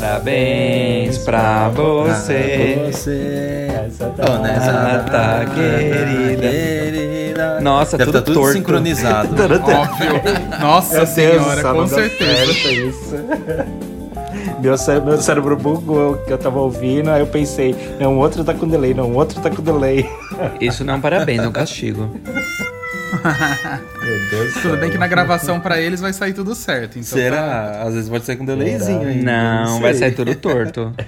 Parabéns pra você. Pra você. Oh, nessa data querida. querida. Nossa, Deve tudo tá tudo torto. sincronizado. Óbvio. Nossa senhora, com certeza. É isso. Meu, cé- meu cérebro bugou que eu tava ouvindo, aí eu pensei, não, o outro tá com delay, não, o outro tá com delay. Isso não é um parabéns, é um castigo. Meu Deus do Tudo céu. bem que na gravação pra eles vai sair tudo certo. Então tá- Será? Às vezes pode ser com delayzinho Será? aí. Não, vai sair tudo torto.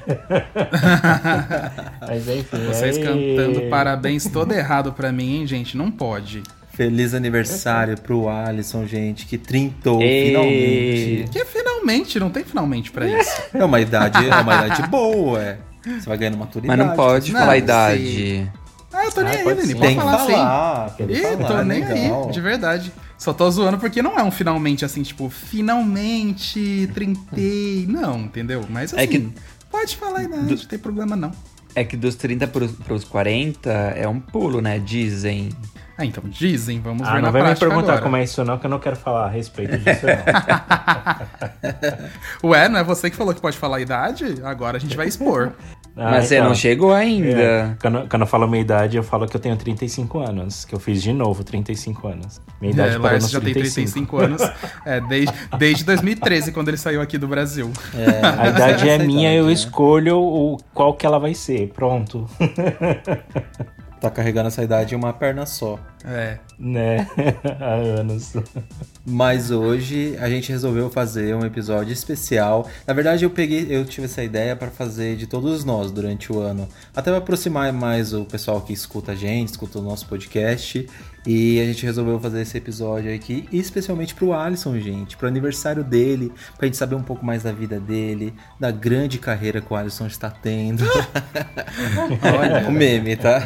Mas enfim. Vocês aí- cantando parabéns todo errado pra mim, hein, gente? Não pode. Feliz aniversário pro Alisson, gente, que trintou Ei. finalmente. Que finalmente, não tem finalmente pra isso. É uma idade, é uma idade boa, é. Você vai ganhando maturidade. Mas não pode Não, falar a sim. idade. Ah, eu tô nem Ah, aí, pode sim. Pode falar sim. falar. Ih, falar, tô nem legal. aí, de verdade. Só tô zoando porque não é um finalmente assim, tipo, finalmente trintei. Não, entendeu? Mas assim, É que- pode falar aí, não, não tem problema não. É que dos 30 pros, pros 40 é um pulo, né? Dizem. Ah, então dizem, vamos Ah, ver não na vai me perguntar agora. como é isso não, que eu não quero falar a respeito disso não. Ué, não é você que falou que pode falar a idade? Agora a gente vai expor. Ah, Mas você então, não chegou ainda. é, quando, quando eu falo minha idade, eu falo que eu tenho 35 anos. Que eu fiz de novo 35 anos. Minha idade É, Lars já tem 35 anos. É, desde, desde 2013, quando ele saiu aqui do Brasil. A idade é minha, idade, eu né? escolho o, qual que ela vai ser. Pronto. Tá carregando essa idade em uma perna só. É. né? Há anos. Mas hoje a gente resolveu fazer um episódio especial. Na verdade, eu peguei, eu tive essa ideia para fazer de todos nós durante o ano, até para aproximar mais o pessoal que escuta a gente, escuta o nosso podcast. E a gente resolveu fazer esse episódio aqui, especialmente pro Alisson, gente, pro aniversário dele, pra gente saber um pouco mais da vida dele, da grande carreira que o Alisson está tendo. Olha, o meme, tá?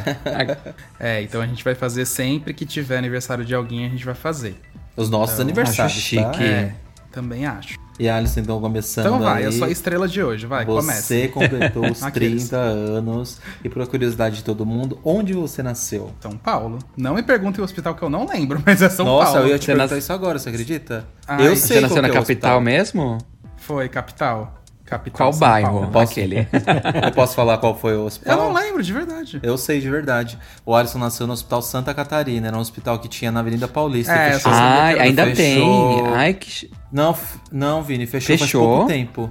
É, então a gente vai fazer sempre que tiver aniversário de alguém, a gente vai fazer. Os nossos Então, aniversários, acho tá? chique. É, também acho. E Alisson, então, começando Então vai, aí. eu sou a estrela de hoje, vai, começa. Você completou os Aqueles. 30 anos. E por curiosidade de todo mundo, onde você nasceu? São Paulo. Não me perguntem o hospital que eu não lembro, mas é São Nossa, Paulo. eu ia te Você perguntar nas- isso agora, você acredita? Ai, eu você sei Você nasceu na que é capital hospital. mesmo? Foi, capital. Capital Qual bairro? Paulo. Posso- Aquele. Eu posso falar qual foi o Eu hospital? não lembro, de verdade. Eu sei de verdade. O Alisson nasceu no Hospital Santa Catarina, era um hospital que tinha na Avenida Paulista. É, eu fechou. Ai, ainda fechou. tem. Ai, que. Não, não, Vini, fechou, faz Fechou? pouco tempo.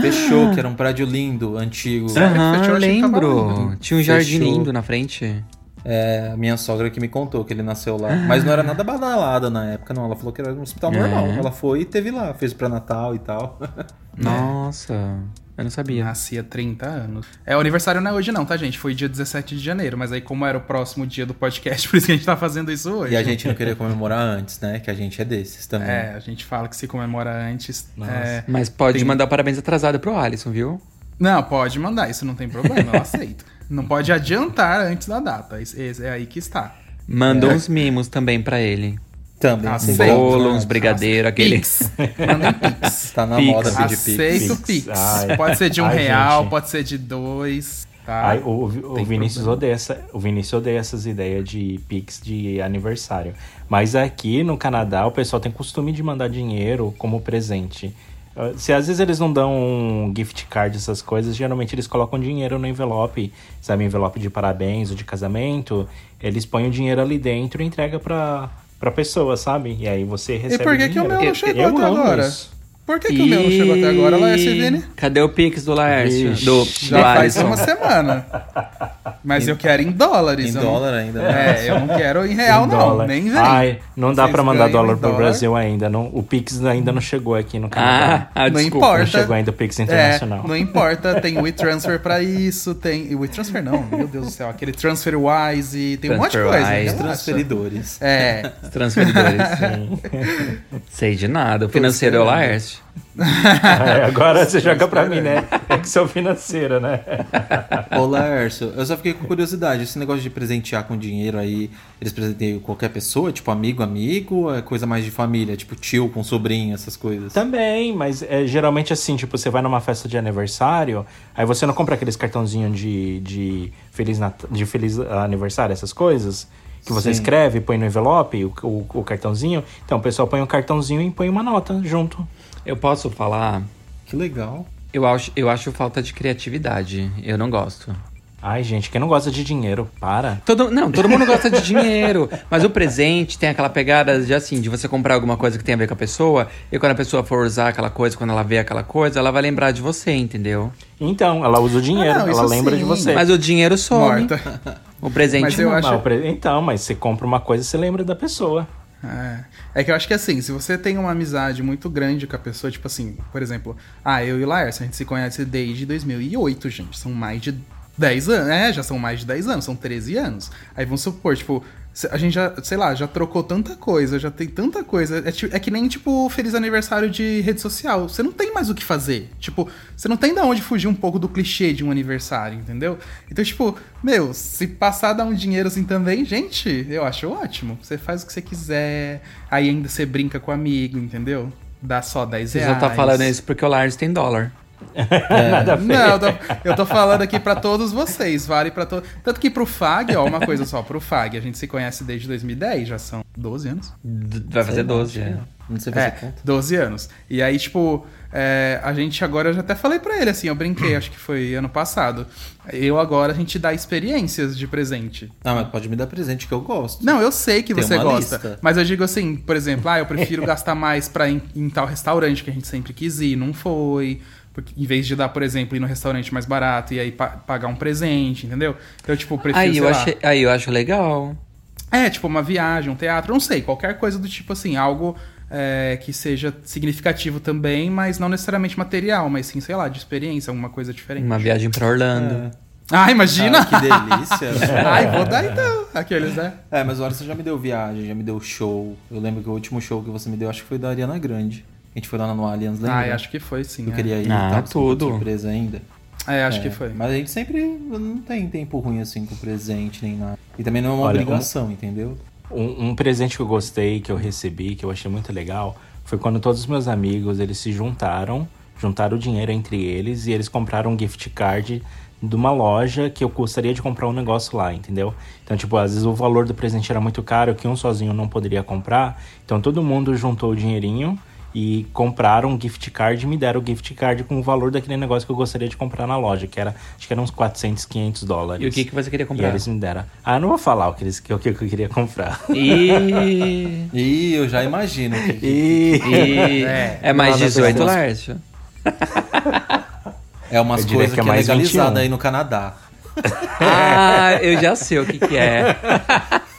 Fechou, que era um prédio lindo, antigo. Aham, fechou? eu lembro. lindo. Tinha um jardim Fechou. lindo na frente. É, a minha sogra que me contou que ele nasceu lá. Mas não era nada badalada na época, não. Ela falou que era um hospital É. normal. Ela foi e teve lá, fez pra Natal e tal. Nossa, eu não sabia. Nasci há 30 anos. É, o aniversário não é hoje não, tá, gente? Foi dia 17 de janeiro, mas aí como era o próximo dia do podcast, por isso que a gente tá fazendo isso hoje. E a gente não queria comemorar antes, né? Que a gente é desses também. É, a gente fala que se comemora antes. é, Mas pode tem- mandar parabéns atrasado pro Alisson, viu? Não, pode mandar, isso não tem problema, eu aceito. Não pode adiantar antes da data, esse é aí que está. Manda É. uns mimos também pra ele. Também. Ah, Um Sim. bolo, uns brigadeiro, aquele. Pix. Mandem Pix. Tá na Pix. moda pedir Pix. Aceito Pix. Pix. Ai. Pode ser de um Ai, real, gente. pode ser de dois. Tá? Ai, o, o Tem Vinícius problema. odeia essa, o Vinícius odeia essas ideias de Pix de aniversário. Mas aqui no Canadá o pessoal tem costume de mandar dinheiro como presente. Se às vezes eles não dão um gift card, essas coisas, geralmente eles colocam dinheiro no envelope, sabe, envelope de parabéns ou de casamento, eles põem o dinheiro ali dentro e entrega pra, pra pessoa, sabe? E aí você recebe por que que o dinheiro. meu não Eu- chegou eu até agora? isso. Por que, que o meu não chegou até agora, Laércio Vini? Cadê o Pix do Laércio? Ixi. Do, do Já faz uma semana. Mas eu quero em dólares. Em não- dólar ainda, né? É, eu não quero em real, Em não. dólar. Nem vem. Ai, não dá Vocês pra mandar dólar pro Brasil ainda. Não, o Pix ainda não chegou aqui no Canadá. Ah, ah, Não desculpa. importa. Não chegou ainda o Pix É, internacional. não importa, tem o WeTransfer pra isso, tem. O WeTransfer não, meu Deus do céu, aquele TransferWise, tem um monte de coisa. TransferWise, relaxa. Transferidores. É, Transferidores. Sei de nada. O financeiro é o Laércio. É, agora você joga pra mim, né? É que sou financeira, né? Ô, Laércio, eu só fiquei com curiosidade. Esse negócio de presentear com dinheiro aí, eles presenteiam qualquer pessoa? Tipo, amigo, amigo? Ou é coisa mais de família? Tipo, tio com sobrinho, essas coisas? Também, mas é geralmente assim, tipo, você vai numa festa de aniversário, aí você não compra aqueles cartãozinhos de, de, feliz Nat... de feliz aniversário, essas coisas, que você Sim. escreve, põe no envelope, o, o, o cartãozinho. Então o pessoal põe um cartãozinho e põe uma nota junto. Eu posso falar? Que legal. Eu acho, eu acho falta de criatividade. Eu não gosto. Ai, gente, quem não gosta de dinheiro, para. Todo, não, todo mundo gosta de dinheiro, mas o presente tem aquela pegada de assim, de você comprar alguma coisa que tem a ver com a pessoa, e quando a pessoa for usar aquela coisa, quando ela vê aquela coisa, ela vai lembrar de você, entendeu? Então, ela usa o dinheiro, Ah, não, ela lembra sim. de você. Mas o dinheiro some. morta. O presente Mas eu não. acho- Não, pre- Então, mas você compra uma coisa, você lembra da pessoa. É. É que eu acho que assim, se você tem uma amizade muito grande com a pessoa, tipo assim, por exemplo, ah, eu e o Laércio, a gente se conhece desde 2008, gente. São mais de 10 anos. É, já são mais de 10 anos, são 13 anos. Aí vamos supor, tipo, a gente já, sei lá, já trocou tanta coisa, já tem tanta coisa. É, é que nem, tipo, feliz aniversário de rede social. Você não tem mais o que fazer. Tipo, você não tem da onde fugir um pouco do clichê de um aniversário, entendeu? Então, tipo, meu, se passar a dar um dinheiro assim também, gente, eu acho ótimo. Você faz o que você quiser, aí ainda você brinca com o amigo, entendeu? Dá só 10 Você reais. só tá falando isso porque o Lars tem dólar. Nada a ver. Não, eu tô, eu tô falando aqui pra todos vocês, vale pra todos. Tanto que pro FAG, ó, uma coisa só, pro FAG, a gente se conhece desde 2010, já são 12 anos. Vai fazer 12, é. Não sei fazer É, conta. 12 anos. E aí, tipo, é, a gente agora, eu já até falei pra ele, assim, eu brinquei, acho que foi ano passado. Eu agora, a gente dá experiências de presente. Ah, mas pode me dar presente que eu gosto. Não, eu sei que Tem você gosta. lista. Mas eu digo assim, por exemplo, ah, eu prefiro gastar mais pra ir em tal restaurante que a gente sempre quis ir, não foi. Porque, em vez de dar, por exemplo, ir no restaurante mais barato e aí pa- pagar um presente, entendeu? Então, tipo, eu prefiro. Aí eu, achei, aí eu acho legal. É, tipo, uma viagem, um teatro, não sei, qualquer coisa do tipo assim, algo é, que seja significativo também, mas não necessariamente material, mas sim, sei lá, de experiência, alguma coisa diferente. Uma viagem pra Orlando. Ah, imagina! Ah, que delícia. Ai, vou dar então. Aqueles, né? É, mas olha, você já me deu viagem, já me deu show. Eu lembro que o último show que você me deu, acho que foi da Ariana Grande. A gente foi lá no Allianz, lembra? Ai, acho que foi sim. Eu é. queria ir Ah, você ficou tudo. surpresa ainda. É, acho É, que foi. Mas a gente sempre não tem tempo ruim assim com presente nem nada. E também não é uma Olha, obrigação, entendeu? Um, um presente que eu gostei, que eu recebi, que eu achei muito legal, foi quando todos os meus amigos, eles se juntaram, juntaram o dinheiro entre eles e eles compraram um gift card de uma loja que eu gostaria de comprar um negócio lá, entendeu? Então, tipo, às vezes o valor do presente era muito caro, que um sozinho não poderia comprar. Então, todo mundo juntou o dinheirinho e compraram um gift card e me deram o gift card com o valor daquele negócio que eu gostaria de comprar na loja, que era, acho que era uns 400, 500 dólares. E o que, que você queria E comprar? eles me deram. Ah, eu não vou falar o que, eles, o que eu queria comprar. E... E eu já imagino. que- E... e... É, É, mais nada 18, dessas- Lárcio? É umas coisas que que é é mais legalizada 21. aí no Canadá. Ah, eu já sei o que, que é.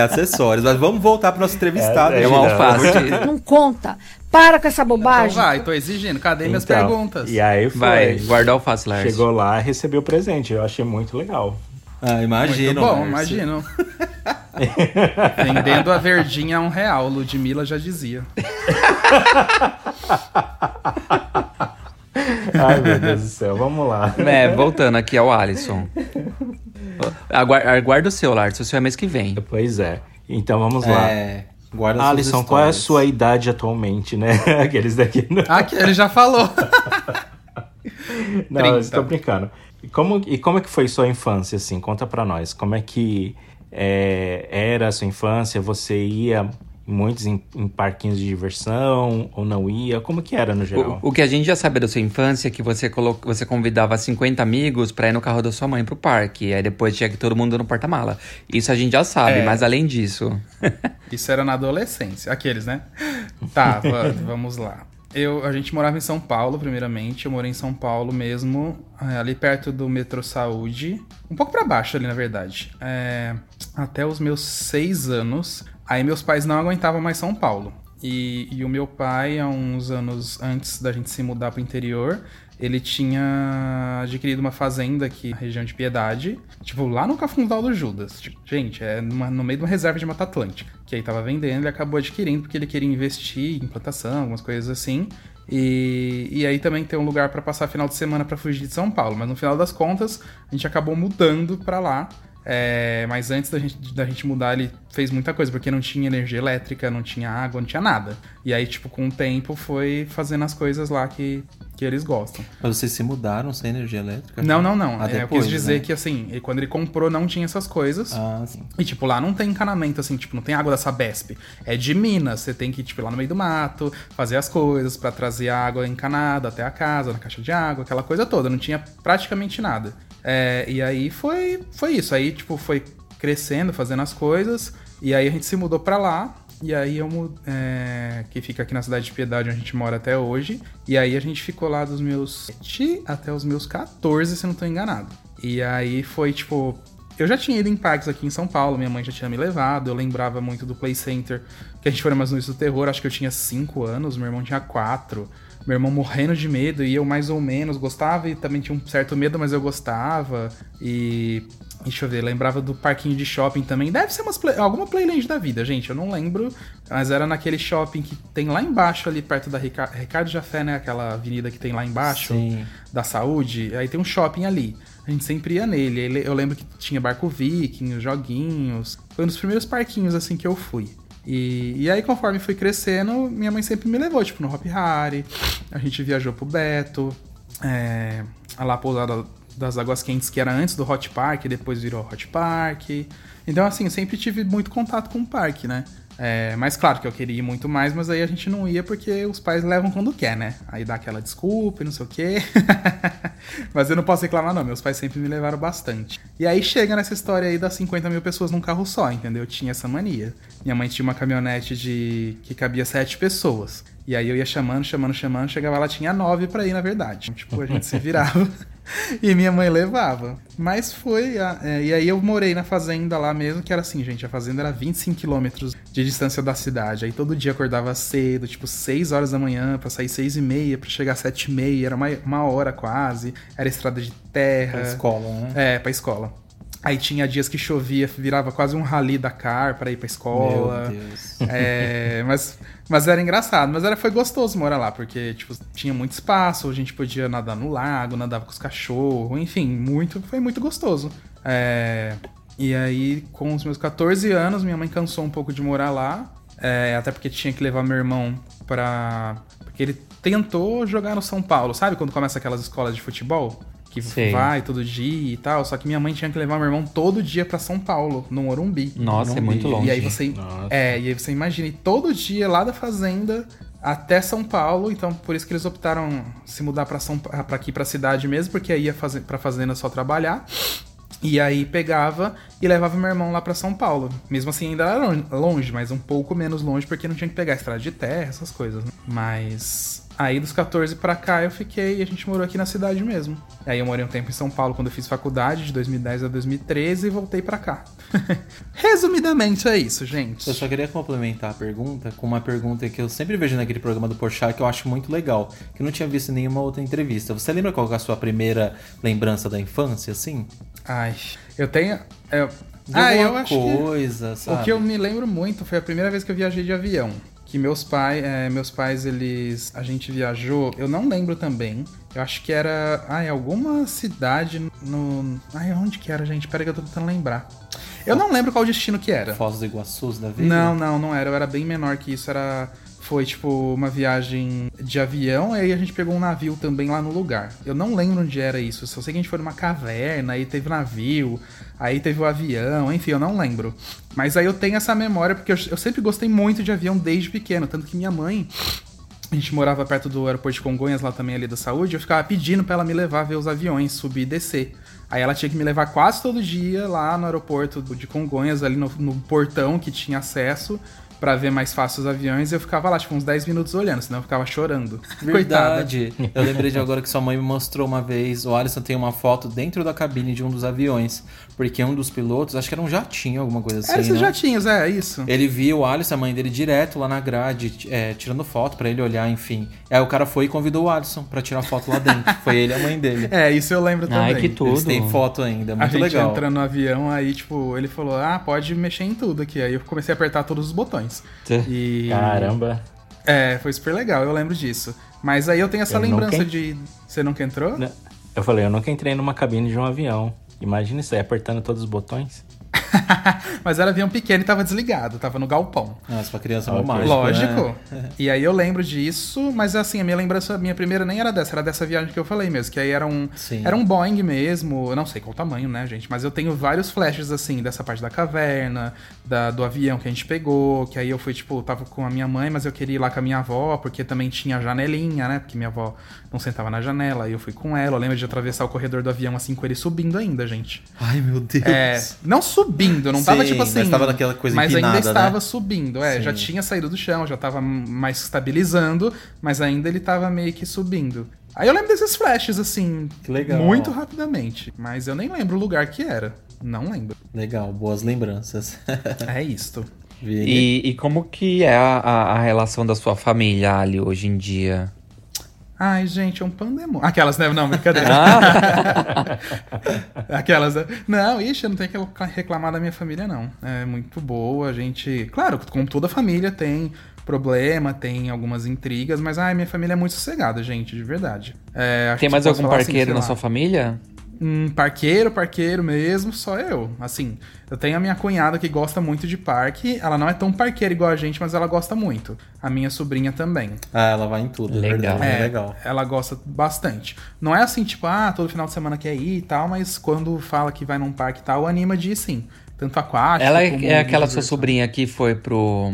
É acessórios. Mas vamos voltar pro nosso entrevistado. É, É Gina. uma alface. Não conta. Para com essa Então bobagem. vai, tô exigindo. Cadê minhas Então, perguntas? E aí foi. Vai, guarda alface, Lars. Chegou lá e recebeu o presente. Eu achei muito legal. Ah, Muito imagino. bom, Márcio. imagino. Vendendo a verdinha a um real, Ludmilla já dizia. Ai, meu Deus do céu. Vamos lá. É, voltando aqui ao Alisson. Aguarda, aguarda o seu, Lars. O seu é mês que vem. Pois é. Então vamos lá. É, guarda Alisson, qual é a sua idade atualmente, né? Aqueles daqui. Não, Aqui, ele já falou. não 30. estou brincando. E como, e como é que foi sua infância, assim? Conta pra nós. Como é que é, era a sua infância? Você ia muitos em, em parquinhos de diversão ou não ia? Como que era no geral? O, o que a gente já sabe da sua infância é que você, colo... você convidava 50 amigos pra ir no carro da sua mãe pro parque. Aí depois tinha que todo mundo no porta-mala. Isso a gente já sabe, É. mas além disso. Isso era na adolescência. Aqueles, né? Tá, va- vamos lá. Eu, a gente morava em São Paulo, primeiramente. Eu morei em São Paulo mesmo, é, ali perto do metrô Saúde. Um pouco pra baixo ali, na verdade. É, até os meus seis anos. Aí meus pais não aguentavam mais São Paulo. E, e o meu pai, há uns anos antes da gente se mudar pro interior, ele tinha adquirido uma fazenda aqui na região de Piedade, tipo, lá no Cafundal do Judas. Tipo, gente, é numa- no meio de uma reserva de Mata Atlântica. Que aí tava vendendo, ele acabou adquirindo porque ele queria investir em plantação, algumas coisas assim. E, e aí também ter um lugar pra passar final de semana pra fugir de São Paulo. Mas no final das contas, a gente acabou mudando pra lá. É, mas antes da gente, da gente mudar, ele fez muita coisa, porque não tinha energia elétrica, não tinha água, não tinha nada. E aí, tipo, com o tempo foi fazendo as coisas lá que, que eles gostam. Mas vocês se mudaram sem energia elétrica? Não, não, não. Ah, É, eu depois, quis dizer né? que, assim, ele- quando ele comprou não tinha essas coisas. Ah, sim. E, tipo, lá não tem encanamento, assim, tipo, não tem água da Sabesp. É de Minas. Você tem que tipo, ir lá no meio do mato, fazer as coisas pra trazer a água encanada até a casa, na caixa de água, aquela coisa toda. Não tinha praticamente nada. É, e aí foi, foi isso. Aí, tipo, foi crescendo, fazendo as coisas. E aí a gente se mudou pra lá. E aí eu é, que fica aqui na cidade de Piedade, onde a gente mora até hoje. E aí a gente ficou lá dos meus 7 até os meus 14, se não tô enganado. E aí foi tipo. Eu já tinha ido em parques aqui em São Paulo, minha mãe já tinha me levado, eu lembrava muito do Play Center, que a gente foi umas noites do terror, acho que eu tinha 5 anos, meu irmão tinha 4. Meu irmão morrendo de medo e eu mais ou menos gostava e também tinha um certo medo, mas eu gostava. E Deixa eu ver, lembrava do parquinho de shopping também. Deve ser umas play- alguma Playland da vida, gente. Eu não lembro. Mas era naquele shopping que tem lá embaixo, ali perto da Rica- Ricardo Jafé, né? Aquela avenida que tem lá embaixo Sim. da saúde. Aí tem um shopping ali. A gente sempre ia nele. Ele- Eu lembro que tinha barco viking, os joguinhos. Foi um dos primeiros parquinhos assim que eu fui. E, e aí, conforme fui crescendo, minha mãe sempre me levou, tipo, no Hop Harry. A gente viajou pro Beto. É, a lá pousada das Águas Quentes, que era antes do Hot Park, depois virou Hot Park. Então, assim, sempre tive muito contato com o parque, né? É, mas claro que eu queria ir muito mais, mas aí a gente não ia porque os pais levam quando quer, né? Aí dá aquela desculpa e não sei o quê. mas eu não posso reclamar, não. Meus pais sempre me levaram bastante. E aí chega nessa história aí das 50 mil pessoas num carro só, entendeu? Eu tinha essa mania. Minha mãe tinha uma caminhonete de que cabia sete pessoas. E aí eu ia chamando, chamando, chamando, chegava lá, tinha nove pra ir, na verdade. Tipo, a gente se virava e minha mãe levava. Mas foi. a- é, e aí eu morei na fazenda lá mesmo, que era assim, gente, a fazenda era 25 quilômetros de distância da cidade. Aí todo dia acordava cedo, tipo 6 horas da manhã, pra sair 6 e meia, pra chegar às 7 e meia, era uma, uma hora quase. Era estrada de terra. Pra escola, né? É, pra escola. Aí tinha dias que chovia, virava quase um rally Dakar pra ir pra escola. Meu Deus. É, mas, mas era engraçado, mas era, foi gostoso morar lá, porque tipo, tinha muito espaço, a gente podia nadar no lago, nadava com os cachorros, enfim, muito, foi muito gostoso. É, e aí, com os meus 14 anos, minha mãe cansou um pouco de morar lá, é, até porque tinha que levar meu irmão pra. Porque ele tentou jogar no São Paulo, sabe? Quando começa aquelas escolas de futebol? Que Sei. vai todo dia e tal. Só que minha mãe tinha que levar meu irmão todo dia pra São Paulo, no Morumbi. Nossa, é muito longe. E aí você, Nossa. é, e aí você imagina, e todo dia lá da fazenda até São Paulo, então por isso que eles optaram se mudar pra São para aqui pra cidade mesmo, porque aí ia fazer para fazenda só trabalhar. E aí pegava e levava meu irmão lá pra São Paulo. Mesmo assim ainda era lon- longe, mas um pouco menos longe porque não tinha que pegar estrada de terra, essas coisas. né? Mas Aí dos 14 pra cá eu fiquei e a gente morou aqui na cidade mesmo. Aí eu morei um tempo em São Paulo quando eu fiz faculdade, de 2010 a 2013, e voltei pra cá. Resumidamente é isso, gente. Eu só queria complementar a pergunta com uma pergunta que eu sempre vejo naquele programa do Porchat que eu acho muito legal, que eu não tinha visto em nenhuma outra entrevista. Você lembra qual é a sua primeira lembrança da infância, assim? Ai, eu tenho. Eu... De Ah, eu acho coisa, que. sabe? O que eu me lembro muito foi a primeira vez que eu viajei de avião. Que meus pais, meus pais, eles. A gente viajou, eu não lembro também. Eu acho que era. Ai, alguma cidade no. Ai, onde que era, gente? Pera que eu tô tentando lembrar. Eu não lembro qual destino que era. Foz do Iguaçu da vida? Não, não, não era. Eu era bem menor que isso. Era. Foi tipo uma viagem de avião, e aí a gente pegou um navio também lá no lugar. Eu não lembro onde era isso. Só sei que a gente foi numa caverna, aí teve navio, aí teve o avião, enfim, eu não lembro. Mas aí eu tenho essa memória, porque eu, eu sempre gostei muito de avião desde pequeno. Tanto que minha mãe, a gente morava perto do aeroporto de Congonhas, lá também ali da saúde, eu ficava pedindo pra ela me levar a ver os aviões, subir e descer. Aí ela tinha que me levar quase todo dia lá no aeroporto de Congonhas, ali no, no portão que tinha acesso, pra ver mais fácil os aviões, e eu ficava lá, tipo, uns 10 minutos olhando, senão eu ficava chorando. Coitada. Verdade. Eu lembrei de agora que sua mãe me mostrou uma vez. O Alisson tem uma foto dentro da cabine de um dos aviões. Porque um dos pilotos, acho que era um jatinho, alguma coisa assim. Era esses né? jatinhos, é, isso. Ele viu o Alisson, a mãe dele, direto lá na grade, é, tirando foto pra ele olhar, enfim. Aí o cara foi e convidou o Alisson pra tirar foto lá dentro. foi ele e a mãe dele. É, isso eu lembro também. Ai, que tudo. Eles têm foto ainda, A muito gente legal. entrando no avião, aí, tipo, ele falou, ah, pode mexer em tudo aqui. Aí eu comecei a apertar todos os botões. E... Caramba. É, foi super legal, eu lembro disso. Mas aí eu tenho essa Eu lembrança nunca- de... Você nunca entrou? Não. Eu falei, eu nunca entrei numa cabine de um avião. Imagina isso aí, apertando todos os botões. Mas era avião pequeno e tava desligado, tava no galpão. Nossa, pra criança é Ok. uma mágica, Lógico. né? E aí eu lembro disso, mas assim, a minha lembrança, a minha primeira nem era dessa, era dessa viagem que eu falei mesmo, que aí era um, Sim. era um Boeing mesmo, eu não sei qual tamanho, né, gente, mas eu tenho vários flashes assim, dessa parte da caverna, da, do avião que a gente pegou, que aí eu fui, tipo, tava com a minha mãe, mas eu queria ir lá com a minha avó, porque também tinha janelinha, né, porque minha avó não sentava na janela, aí eu fui com ela, eu lembro de atravessar o corredor do avião assim, com ele subindo ainda, gente. Ai, meu Deus. É, não subindo, não tava Sim, tipo assim. mas tava naquela coisa Mas empinada, ainda estava né? subindo, é, Sim. já tinha saído do chão, já tava mais estabilizando, mas ainda ele tava meio que subindo. Aí eu lembro desses flashes, assim, Que legal. muito rapidamente. Mas eu nem lembro o lugar que era. Não lembro. Legal, boas lembranças. É isto. E, e como que é a, a- a relação da sua família ali hoje em dia? Ai, gente, é um pandemônio. Aquelas, né? Não, brincadeira. Aquelas, né? Não, ixi, eu não tenho que reclamar da minha família, não. É muito boa, a gente... Claro, como toda família tem problema, tem algumas intrigas, mas, ai, minha família é muito sossegada, gente, de verdade. É, Tem mais algum assim, parqueiro sei na lá. sua família? Hum, parqueiro, parqueiro mesmo, só eu. Assim, eu tenho a minha cunhada que gosta muito de parque. Ela não é tão parqueira igual a gente, mas ela gosta muito. A minha sobrinha também. Ah, ela vai em tudo, é Legal. verdade, é legal. Ela gosta bastante. Não é assim, tipo, ah, todo final de semana quer ir e tal, mas quando fala que vai num parque e tal, anima de ir sim. Tanto aquático. Ela é, como é aquela sua sobrinha que foi pro,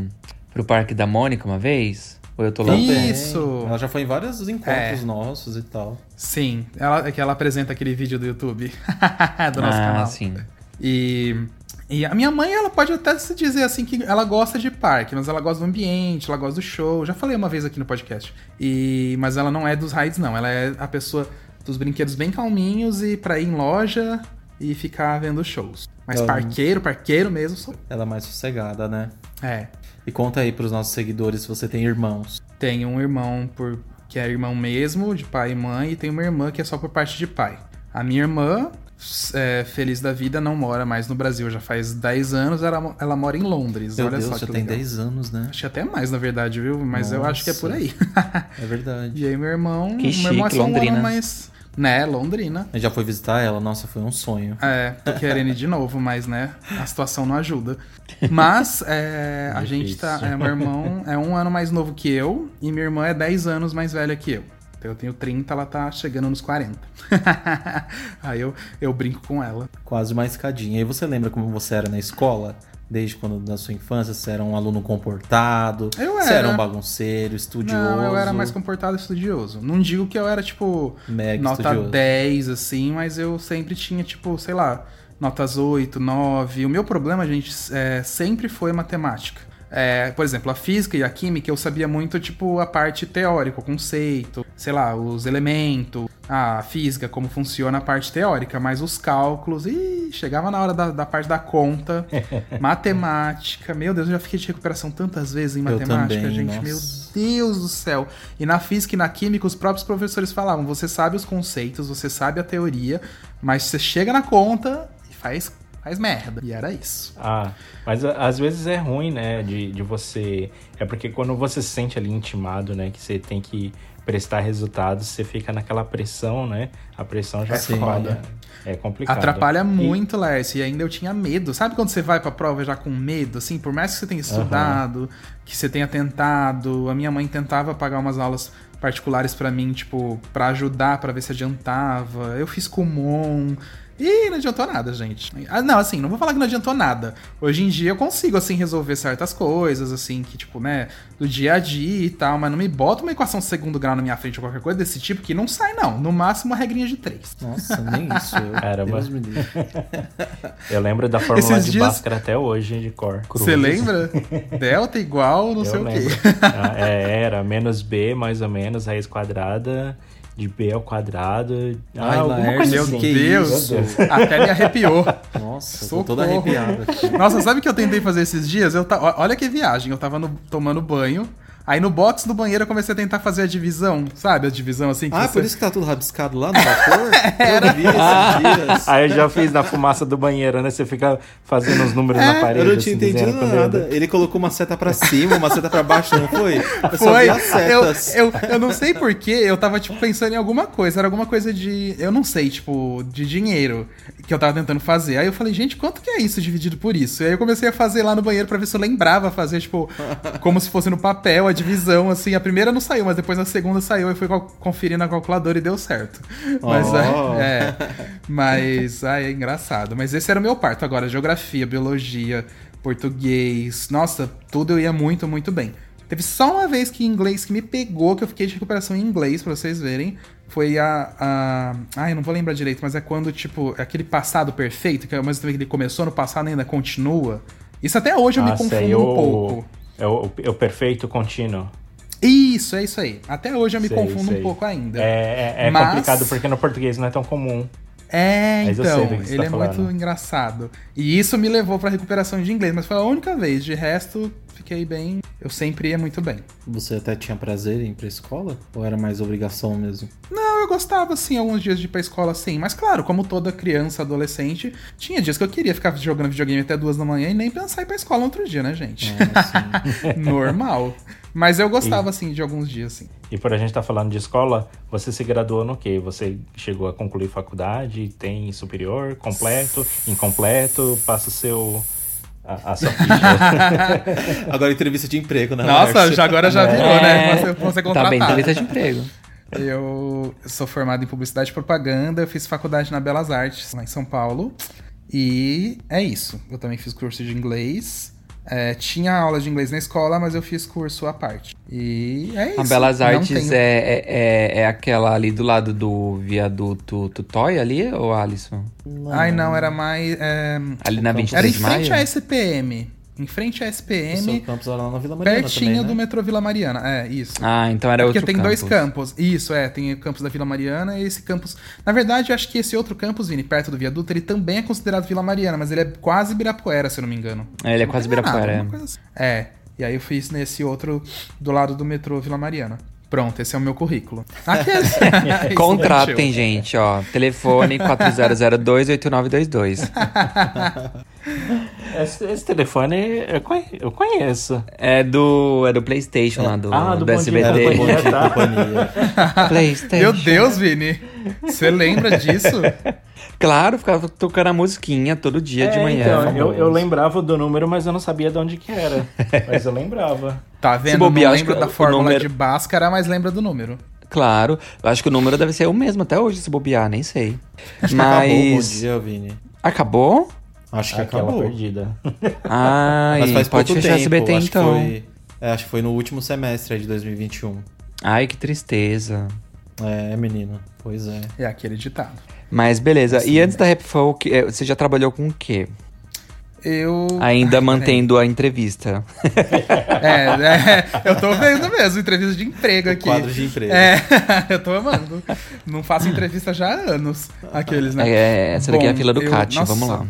pro Parque da Mônica uma vez? Ou eu tô louco? Isso! Ela já foi em vários encontros É. nossos e tal. Sim, ela, é que ela apresenta aquele vídeo do YouTube do nosso ah, canal. sim. E, e a minha mãe, ela pode até se dizer assim que ela gosta de parque, mas ela gosta do ambiente, ela gosta do show. Já falei uma vez aqui no podcast. E, mas ela não é dos rides, não. Ela é a pessoa dos brinquedos bem calminhos e pra ir em loja e ficar vendo shows. Mas Então- parqueiro, parqueiro mesmo, sou. Ela é mais sossegada, né? É. E conta aí pros nossos seguidores se você tem irmãos. Tenho um irmão por que é irmão mesmo, de pai e mãe, e tenho uma irmã que é só por parte de pai. A minha irmã, é, feliz da vida, não mora mais no Brasil. Já faz 10 anos, ela, ela mora em Londres. Meu Olha Deus, só já que tem legal. 10 anos, né? Acho que até mais, na verdade, viu? Mas eu acho que é por aí. É verdade. e aí, meu irmão. Que meu irmão é chique, só um Londrina. ano mais. Né, Londrina. Eu já foi visitar ela, nossa, foi um sonho. É, tô querendo ir de novo, mas, né, a situação não ajuda. Mas, é, a gente tá. É, meu irmão é um ano mais novo que eu, e minha irmã é 10 anos mais velha que eu. Então eu tenho 30, ela tá chegando nos 40. Aí eu, eu brinco com ela. Quase uma escadinha. E você lembra como você era na escola? Desde quando, na sua infância, você era um aluno comportado? Eu Você era era. um bagunceiro, estudioso? Não, eu era mais comportado e estudioso. Não digo que eu era, tipo, Mega nota estudioso. 10, assim, mas eu sempre tinha, tipo, sei lá, notas 8, 9. O meu problema, gente, é, sempre foi matemática. É, por exemplo, a física e a química eu sabia muito, tipo, a parte teórica, o conceito, sei lá, os elementos, a física, como funciona a parte teórica, mas os cálculos, ih, chegava na hora da, da parte da conta, matemática, meu Deus, eu já fiquei de recuperação tantas vezes em matemática, também, gente, nossa. meu Deus do céu. E na física e na química, os próprios professores falavam, você sabe os conceitos, você sabe a teoria, mas você chega na conta e faz, faz merda. E era isso. Ah, mas às vezes é ruim, né, de, de você... É porque quando você se sente ali intimado, né, que você tem que prestar resultados, você fica naquela pressão, né? A pressão já É atrapalha. É complicado. Atrapalha E- muito, Lércio, e ainda eu tinha medo. Sabe quando você vai pra prova já com medo, assim? Por mais que você tenha estudado, que você tenha tentado, a minha mãe tentava pagar umas aulas particulares pra mim, tipo, pra ajudar, pra ver se adiantava. Eu fiz Kumon. E não adiantou nada, gente. Ah, não, assim, não vou falar que não adiantou nada. Hoje em dia eu consigo, assim, resolver certas coisas, assim, que, tipo, né, do dia a dia e tal, mas não me bota uma equação de segundo grau na minha frente ou qualquer coisa desse tipo que não sai, não. No máximo, uma regrinha de três. Nossa, nem isso. Eu, Caramba. Deus me livre. Eu lembro da fórmula Esses de dias- Bhaskara até hoje, de cor. Você lembra? Delta igual não Eu sei o lembro. quê. Ah, é, era menos b, mais ou menos, raiz quadrada de b ao quadrado. Ah, Ai, alguma Laércio, coisa Meu assim. que Deus. isso? Até me arrepiou. Nossa, tô Socorro. todo arrepiado aqui. Nossa, sabe o que eu tentei fazer esses dias? Eu ta... Olha que viagem. Eu tava no- tomando banho. Aí no box do banheiro eu comecei a tentar fazer a divisão. Sabe? A divisão assim que Ah, você... por isso que tá tudo rabiscado lá no vapor? Eu vi esses dias. Aí eu já fiz na fumaça do banheiro, né? Você fica fazendo os números na parede. É, Eu não tinha assim, entendido nada. Ele colocou uma seta pra cima, uma seta pra baixo, não foi? Eu só Foi. vi as Eu, setas. eu, eu não sei porquê, eu tava, tipo, pensando em alguma coisa. Era alguma coisa de. Eu não sei, tipo, de dinheiro que eu tava tentando fazer. Aí eu falei, gente, quanto que é isso dividido por isso? E aí eu comecei a fazer lá no banheiro pra ver se eu lembrava fazer, tipo, como se fosse no papel, a divisão, assim. A primeira não saiu, mas depois a segunda saiu. Eu fui conferir na calculadora e deu certo. Mas Oh. é. é. Mas. Ai, é engraçado. Mas esse era o meu parto agora: geografia, biologia, português. Nossa, tudo eu ia muito, muito bem. Teve só uma vez que inglês que me pegou, que eu fiquei de recuperação em inglês, pra vocês verem. Foi a. a... Ai, eu não vou lembrar direito, mas é quando, tipo, é aquele passado perfeito, que ao mesmo tempo que ele começou no passado ainda continua. Isso até hoje eu me confundo sei, um pouco. É o, é o perfeito contínuo. Isso, é isso aí. Até hoje eu me Sei, confundo sei. um pouco ainda. É, é, é Mas- complicado porque no português não é tão comum. É, Mas eu sei então, você ele tá é falando. muito engraçado. E isso me levou pra recuperação de inglês, mas foi a única vez. De resto, fiquei bem. Eu sempre ia muito bem. Você até tinha prazer em ir pra escola? Ou era mais obrigação mesmo? Não, eu gostava, assim, alguns dias de ir pra escola, sim. Mas claro, como toda criança, adolescente, tinha dias que eu queria ficar jogando videogame até duas da manhã e nem pensar em ir pra escola outro dia, né, gente? Normal. Mas eu gostava, assim, de alguns dias, sim. E por a gente estar falando de escola, você se graduou no quê? Você chegou a concluir faculdade, tem superior, completo, incompleto, passa o seu. A, a sua ficha. Agora entrevista de emprego, né? Nossa, já, agora já virou, É. né? Você, você Tá contratado. bem, entrevista de emprego. Eu sou formado em publicidade e propaganda, eu fiz faculdade na Belas Artes, lá em São Paulo. E é isso. Eu também fiz curso de inglês. É, tinha aula de inglês na escola, mas eu fiz curso à parte. E é isso. A Belas Não Artes é, é, é, é aquela ali do lado do viaduto Tutói ali, ou Alisson? Ai, não, era mais. é, Ali na 23 Era em de maio? frente à SPM. Em frente à O seu SPM, campus era lá na Vila Mariana pertinho também, né? do metrô Vila Mariana. É, isso. Ah, então era Porque outro tem dois campos. Isso, é. Tem o campus da Vila Mariana e esse campus. Na verdade, eu acho que esse outro campus, Vini, perto do viaduto, ele também é considerado Vila Mariana, mas ele é quase Ibirapuera, se eu não me engano. É, ele é Não quase enganado, Ibirapuera, é. assim. É. E aí eu fiz nesse outro do lado do metrô Vila Mariana. Pronto, esse é o meu currículo. Aquele. Contratem, gente, ó. Telefone 4002-8922. esse, esse telefone eu conhe- eu conheço. É do, é do PlayStation lá, do, Ah, do do SBT. Tá. PlayStation. Meu Deus, Vini. Você lembra disso? Claro, ficava tocando a musiquinha todo dia de É, manhã. então, eu, eu lembrava do número, mas eu não sabia de onde que era. Mas eu lembrava. Tá vendo? bobear, não lembra da fórmula número- de Bhaskara, mas lembra do número. Claro, eu acho que o número deve ser o mesmo até hoje, se bobear, nem sei. Acho que acabou o Bom Mas. Dia, Vini. Acabou? Acho que Aquela acabou. perdida. Ai, Mas faz pode pouco fechar tempo. SBT acho então. Que foi, é, acho que foi no último semestre de 2021. Ai, que tristeza. É, menino. Pois é. É aquele ditado. Mas beleza. E antes da Rap Folk, eh, você já trabalhou com o quê? Eu. Ainda Ai, mantendo a entrevista. É, é, eu tô vendo mesmo, entrevista de emprego aqui. quadro de emprego. É, eu tô amando. Não faço entrevista já há anos, aqueles, né? É, essa daqui é a Bom, fila do eu- CAT, nossa, vamos lá.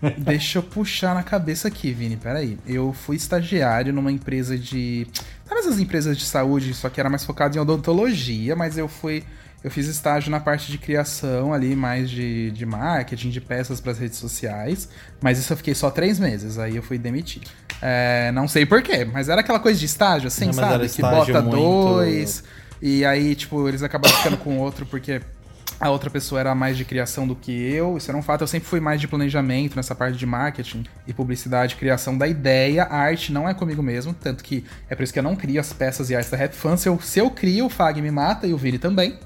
Deixa eu puxar na cabeça aqui, Vini, peraí. Eu fui estagiário numa empresa de. Sabe essas empresas de saúde, só que era mais focado em odontologia, mas eu fui. Eu fiz estágio na parte de criação ali, mais de, de marketing, de peças para as redes sociais. Mas isso eu fiquei só três meses, aí eu fui demitido. É, não sei porquê, mas era aquela coisa de estágio, assim, Não, sabe? Que bota muito- dois. E aí, tipo, eles acabaram ficando com outro porque a outra pessoa era mais de criação do que eu. Isso era um fato. Eu sempre fui mais de planejamento nessa parte de marketing e publicidade, criação da ideia. A arte não é comigo mesmo, tanto que é por isso que eu não crio as peças e artes da Rap Fan. Se eu, se eu crio, o Fag me mata e o Vini também.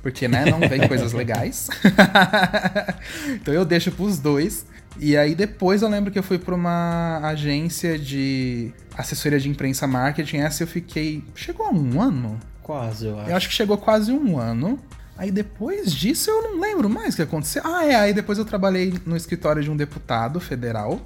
Porque, né, não vem coisas legais. então eu deixo pros dois. E aí depois eu lembro que eu fui pra uma agência de assessoria de imprensa marketing. Essa eu fiquei. Chegou a um ano? Quase, eu acho. Eu acho que chegou quase um ano. Aí depois disso eu não lembro mais o que aconteceu. Ah, é. Aí depois eu trabalhei no escritório de um deputado federal.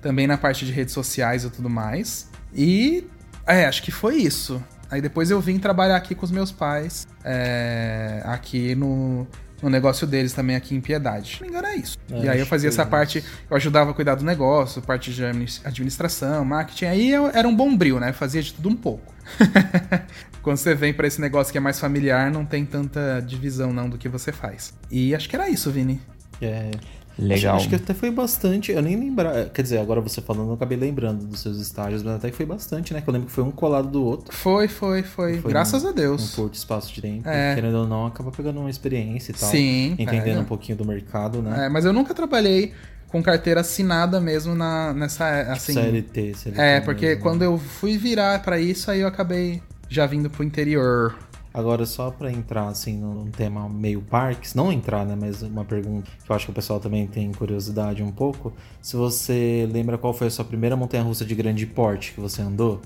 Também na parte de redes sociais e tudo mais. E. É, acho que foi isso. Aí depois eu vim trabalhar aqui com os meus pais. é, aqui no, no negócio deles também, aqui em Piedade. Se não me engano, é isso. É, e aí eu fazia essa é parte. Eu ajudava a cuidar do negócio, parte de administ- administração, marketing. Aí eu era um bombril, né? Eu fazia de tudo um pouco. Quando você vem pra esse negócio que é mais familiar, não tem tanta divisão não do que você faz. E acho que era isso, Vini. É. Legal. Acho, acho que até foi bastante. Eu nem lembrar. Quer dizer, agora você falando, eu acabei lembrando dos seus estágios, mas até que foi bastante, né? Que eu lembro que foi um colado do outro. Foi, foi, foi. Foi Graças um- a Deus. Um curto espaço de tempo. É. Querendo ou não, acaba pegando uma experiência e tal. Sim, Entendendo pega. um pouquinho do mercado, né? É, mas eu nunca trabalhei com carteira assinada mesmo na, nessa. Assim, CLT, CLT. É, porque mesmo. quando eu fui virar pra isso, aí eu acabei já vindo pro interior. Agora, só pra entrar, assim, num tema meio parques, não entrar, né, mas uma pergunta que eu acho que o pessoal também tem curiosidade um pouco. Se você lembra qual foi a sua primeira montanha-russa de grande porte que você andou?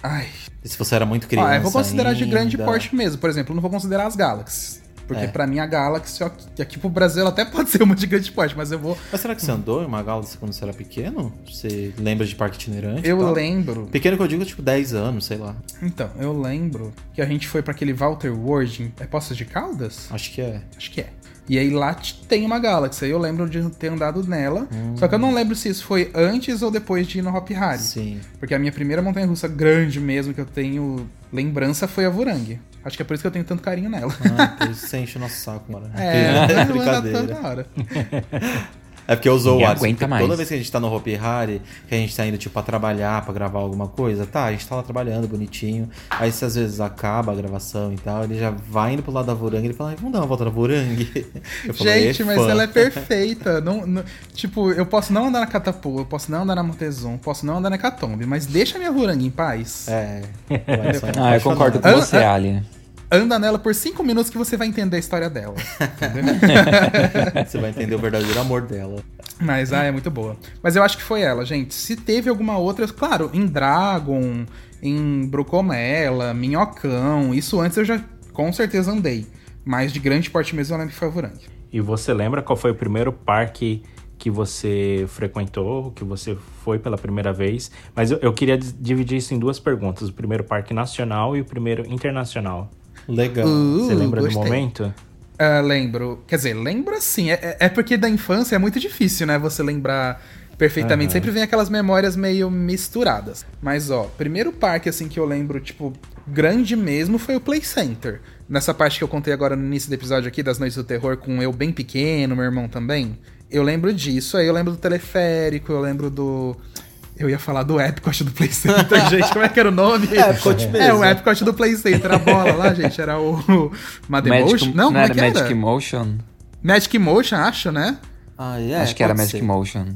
Ai. E se você era muito criança Ah, eu vou considerar de ainda? grande porte mesmo. Por exemplo, eu não vou considerar as Galaxies. Porque É. pra mim a Galaxy, ó, que aqui pro Brasil ela até pode ser uma de grande porte, mas eu vou. Mas será que você andou em uma Galaxy quando você era pequeno? Você lembra de parque itinerante? Eu lembro. Pequeno que eu digo, tipo, 10 anos, sei lá. Então, eu lembro que a gente foi pra aquele Walter World em é Poços de Caldas? Acho que é. Acho que é. E aí lá tem uma Galaxy. Aí eu lembro de ter andado nela. Só que eu não lembro se isso foi antes ou depois de ir no Hop Hari. Sim. Porque a minha primeira montanha russa grande mesmo que eu tenho lembrança foi a Vorang. Acho que é por isso que eu tenho tanto carinho nela. Ah, por isso você enche o nosso saco, mano. É, não anda brincadeira. toda hora. É porque eu usou o aguenta mais. Toda vez que a gente tá no Hopi Hari, que a gente tá indo, tipo, pra trabalhar, pra gravar alguma coisa, tá, a gente tá lá trabalhando bonitinho. Aí se às vezes acaba a gravação e tal, ele já vai indo pro lado da Vorang e ele fala, "Ai, vamos dar uma volta na Vorang. Eu falo, Gente, "É mas fã." ela é perfeita. Não, não- tipo, eu posso não andar na Catapu, eu posso não andar na Montezon, posso não andar na Catombe, mas deixa a minha Vorang em paz. É. só Ah, eu concordo com você. Ali. Anda nela por cinco minutos que você vai entender a história dela. Você vai entender o verdadeiro amor dela. Mas, ah, é muito boa. Mas eu acho que foi ela, gente. Se teve alguma outra, claro, em Dragon, em Brucomela, Minhocão, isso antes eu já com certeza andei. Mas de grande porte mesmo eu lembro que foi. E você lembra qual foi o primeiro parque que você frequentou, que você foi pela primeira vez? Mas eu, eu queria dividir isso em duas perguntas: o primeiro parque nacional e o primeiro internacional. Legal. Uh, você lembra gostei. do momento? Ah, lembro. Quer dizer, lembro assim. É, é- é porque da infância é muito difícil, né? Você lembrar perfeitamente. Aham. Sempre vem aquelas memórias meio misturadas. Mas, ó, primeiro parque, assim, que eu lembro, tipo, grande mesmo foi o Play Center. Nessa parte que eu contei agora no início do episódio aqui, das Noites do Terror, com eu bem pequeno, meu irmão também. Eu lembro disso. Aí eu lembro do teleférico, eu lembro do. Eu ia falar do Epcot do Play Center, gente. Como é que era o nome? Epcot mesmo. É, o Epcot do Play Center. A bola lá, gente, era o. Mademotion? Magic, Não, como é era que era? Magic Motion? Magic Motion, acho, né? Ah, é, Acho que era Magic ser. Motion.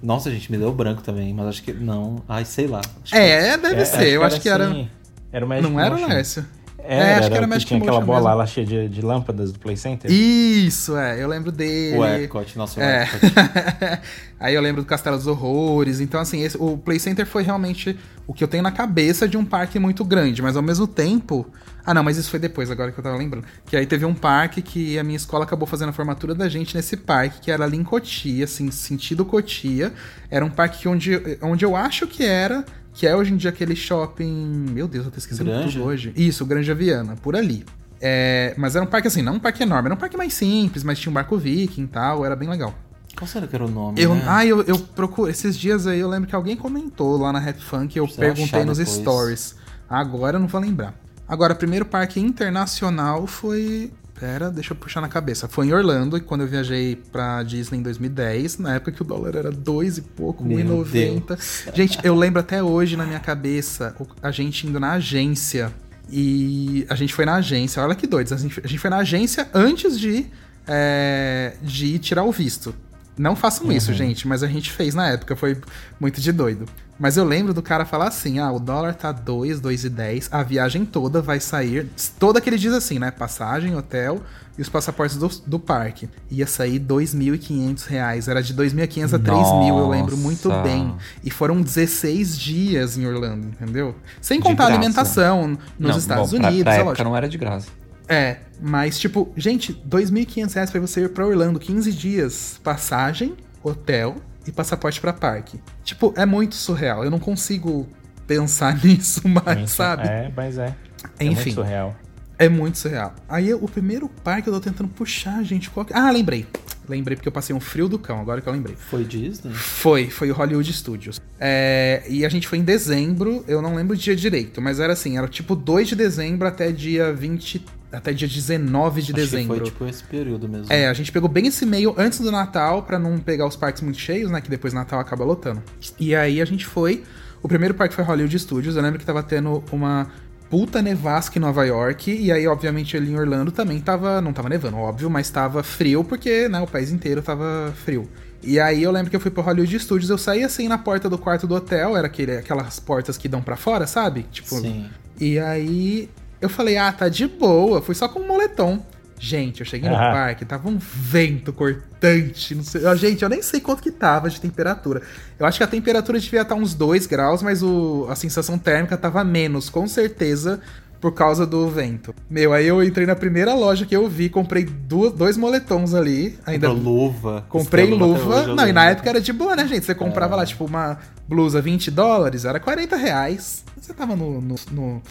Nossa, gente, me deu branco também, mas acho que não. Ai, sei lá. Acho que- É, deve ser. eu acho que era. assim, Era o Magic Não era, Motion. Lércio? Era, acho que era o que tinha aquela bola mesmo. lá cheia de, de lâmpadas do Play Center. Isso, é, eu lembro dele. O Epcot, nossa, o É. Epcot. Aí eu lembro do Castelo dos Horrores. Então, assim, esse- o Play Center foi realmente o que eu tenho na cabeça de um parque muito grande, mas ao mesmo tempo. Ah, não, mas isso foi depois, agora que eu tava lembrando. Que aí teve um parque que a minha escola acabou fazendo a formatura da gente nesse parque, que era ali em Cotia, assim, sentido Cotia. Era um parque que onde, onde eu acho que era, que é hoje em dia aquele shopping. Meu Deus, eu tô esquecendo Granja? tudo hoje. Isso, Granja Viana, por ali. É, mas era um parque assim, não um parque enorme, era um parque mais simples, mas tinha um barco viking e tal, era bem legal. Qual será que era o nome? Eu, né? Ah, eu, eu procuro. Esses dias aí eu lembro que alguém comentou lá na Rap Funk, eu Precisa perguntei nos depois. stories. Agora eu não vou lembrar. Agora, o primeiro parque internacional foi. Pera, deixa eu puxar na cabeça. Foi em Orlando, e quando eu viajei pra Disney em 2010, na época que o dólar era dois e pouco, Meu 1,90. Gente, eu lembro até hoje na minha cabeça a gente indo na agência. E a gente foi na agência, olha que doido. A gente, a gente foi na agência antes de, é, de ir tirar o visto. Não façam isso, gente, mas a gente fez na época, foi muito de doido. Mas eu lembro do cara falar assim: ah, o dólar tá 2, 2,10, a viagem toda vai sair. Toda que ele diz assim, né? Passagem, hotel e os passaportes do, do parque. Ia sair 2.500 reais. Era de 2.500 a 3.000, eu lembro muito bem. E foram 16 dias em Orlando, entendeu? Sem contar a graça. alimentação nos Não, Estados bom, pra- Unidos, pra é época não era de graça. É, mas tipo, gente, 2.500 reais pra você ir pra Orlando 15 dias, passagem, hotel e passaporte pra parque. Tipo, é muito surreal. Eu não consigo pensar nisso mais, Muito- sabe? É, mas é. É Enfim. muito surreal. É muito surreal. Aí o primeiro parque eu tô tentando puxar, gente. Qual. Ah, lembrei. Lembrei porque eu passei um frio do cão, agora que eu lembrei. Foi Disney? Foi, foi o Hollywood Studios. É, e a gente foi em dezembro, eu não lembro o dia direito, mas era assim, era tipo 2 de dezembro até dia 20. Até dia 19 de Acho dezembro. foi tipo esse período mesmo. É, a gente pegou bem esse meio antes do Natal pra não pegar os parques muito cheios, né? Que depois Natal acaba lotando. E aí a gente foi. O primeiro parque foi Hollywood Studios. Eu lembro que tava tendo uma puta nevasca em Nova York. E aí, obviamente, ali em Orlando também tava. Não tava nevando, óbvio, mas tava frio, porque, né, o país inteiro tava frio. E aí eu lembro que eu fui pro Hollywood Studios, eu saí assim na porta do quarto do hotel, era aquele, aquelas portas que dão pra fora, sabe? Tipo, Sim. e aí eu falei, ah, tá de boa, fui só com um moletom. Gente, eu cheguei no parque, tava um vento cortante, não sei. Gente, eu nem sei quanto que tava de temperatura. Eu acho que a temperatura devia estar uns 2 graus, mas o, a sensação térmica tava menos, com certeza, por causa do vento. Meu, aí eu entrei na primeira loja que eu vi, comprei du- dois moletons ali. Ainda luva. Comprei luva. Não, e na época era de boa, né, gente? Você comprava lá, tipo, uma blusa 20 dólares, era 40 reais. Você tava no, no, no,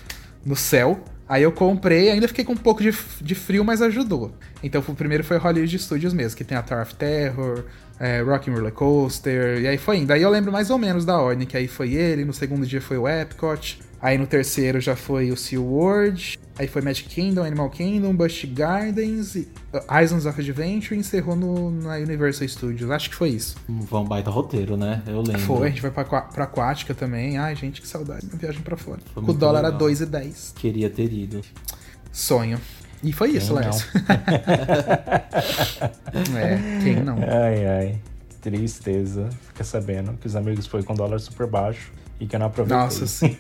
no céu. Aí eu comprei, ainda fiquei com um pouco de, de frio, mas ajudou. Então o primeiro foi Hollywood Studios mesmo, que tem a Tower of Terror, é, Rock and Roller Coaster, e aí foi indo. Aí eu lembro mais ou menos da ordem, que aí foi ele, no segundo dia foi o Epcot, aí no terceiro já foi o SeaWorld, aí foi Magic Kingdom, Animal Kingdom, Busch Gardens, e, uh, Islands of Adventure e encerrou no, na Universal Studios. Acho que foi isso. Foi um baita roteiro, né? Eu lembro. Foi, a gente foi pra, pra Aquática também. Ai, gente, que saudade da viagem pra fora. Foi o dólar legal. era 2,10. Queria ter ido. Sonho. E foi isso, Lércio. é, quem não? Ai, ai. Tristeza. Fica sabendo que os amigos foi com dólar super baixo e que eu não aproveitei. Nossa, sim.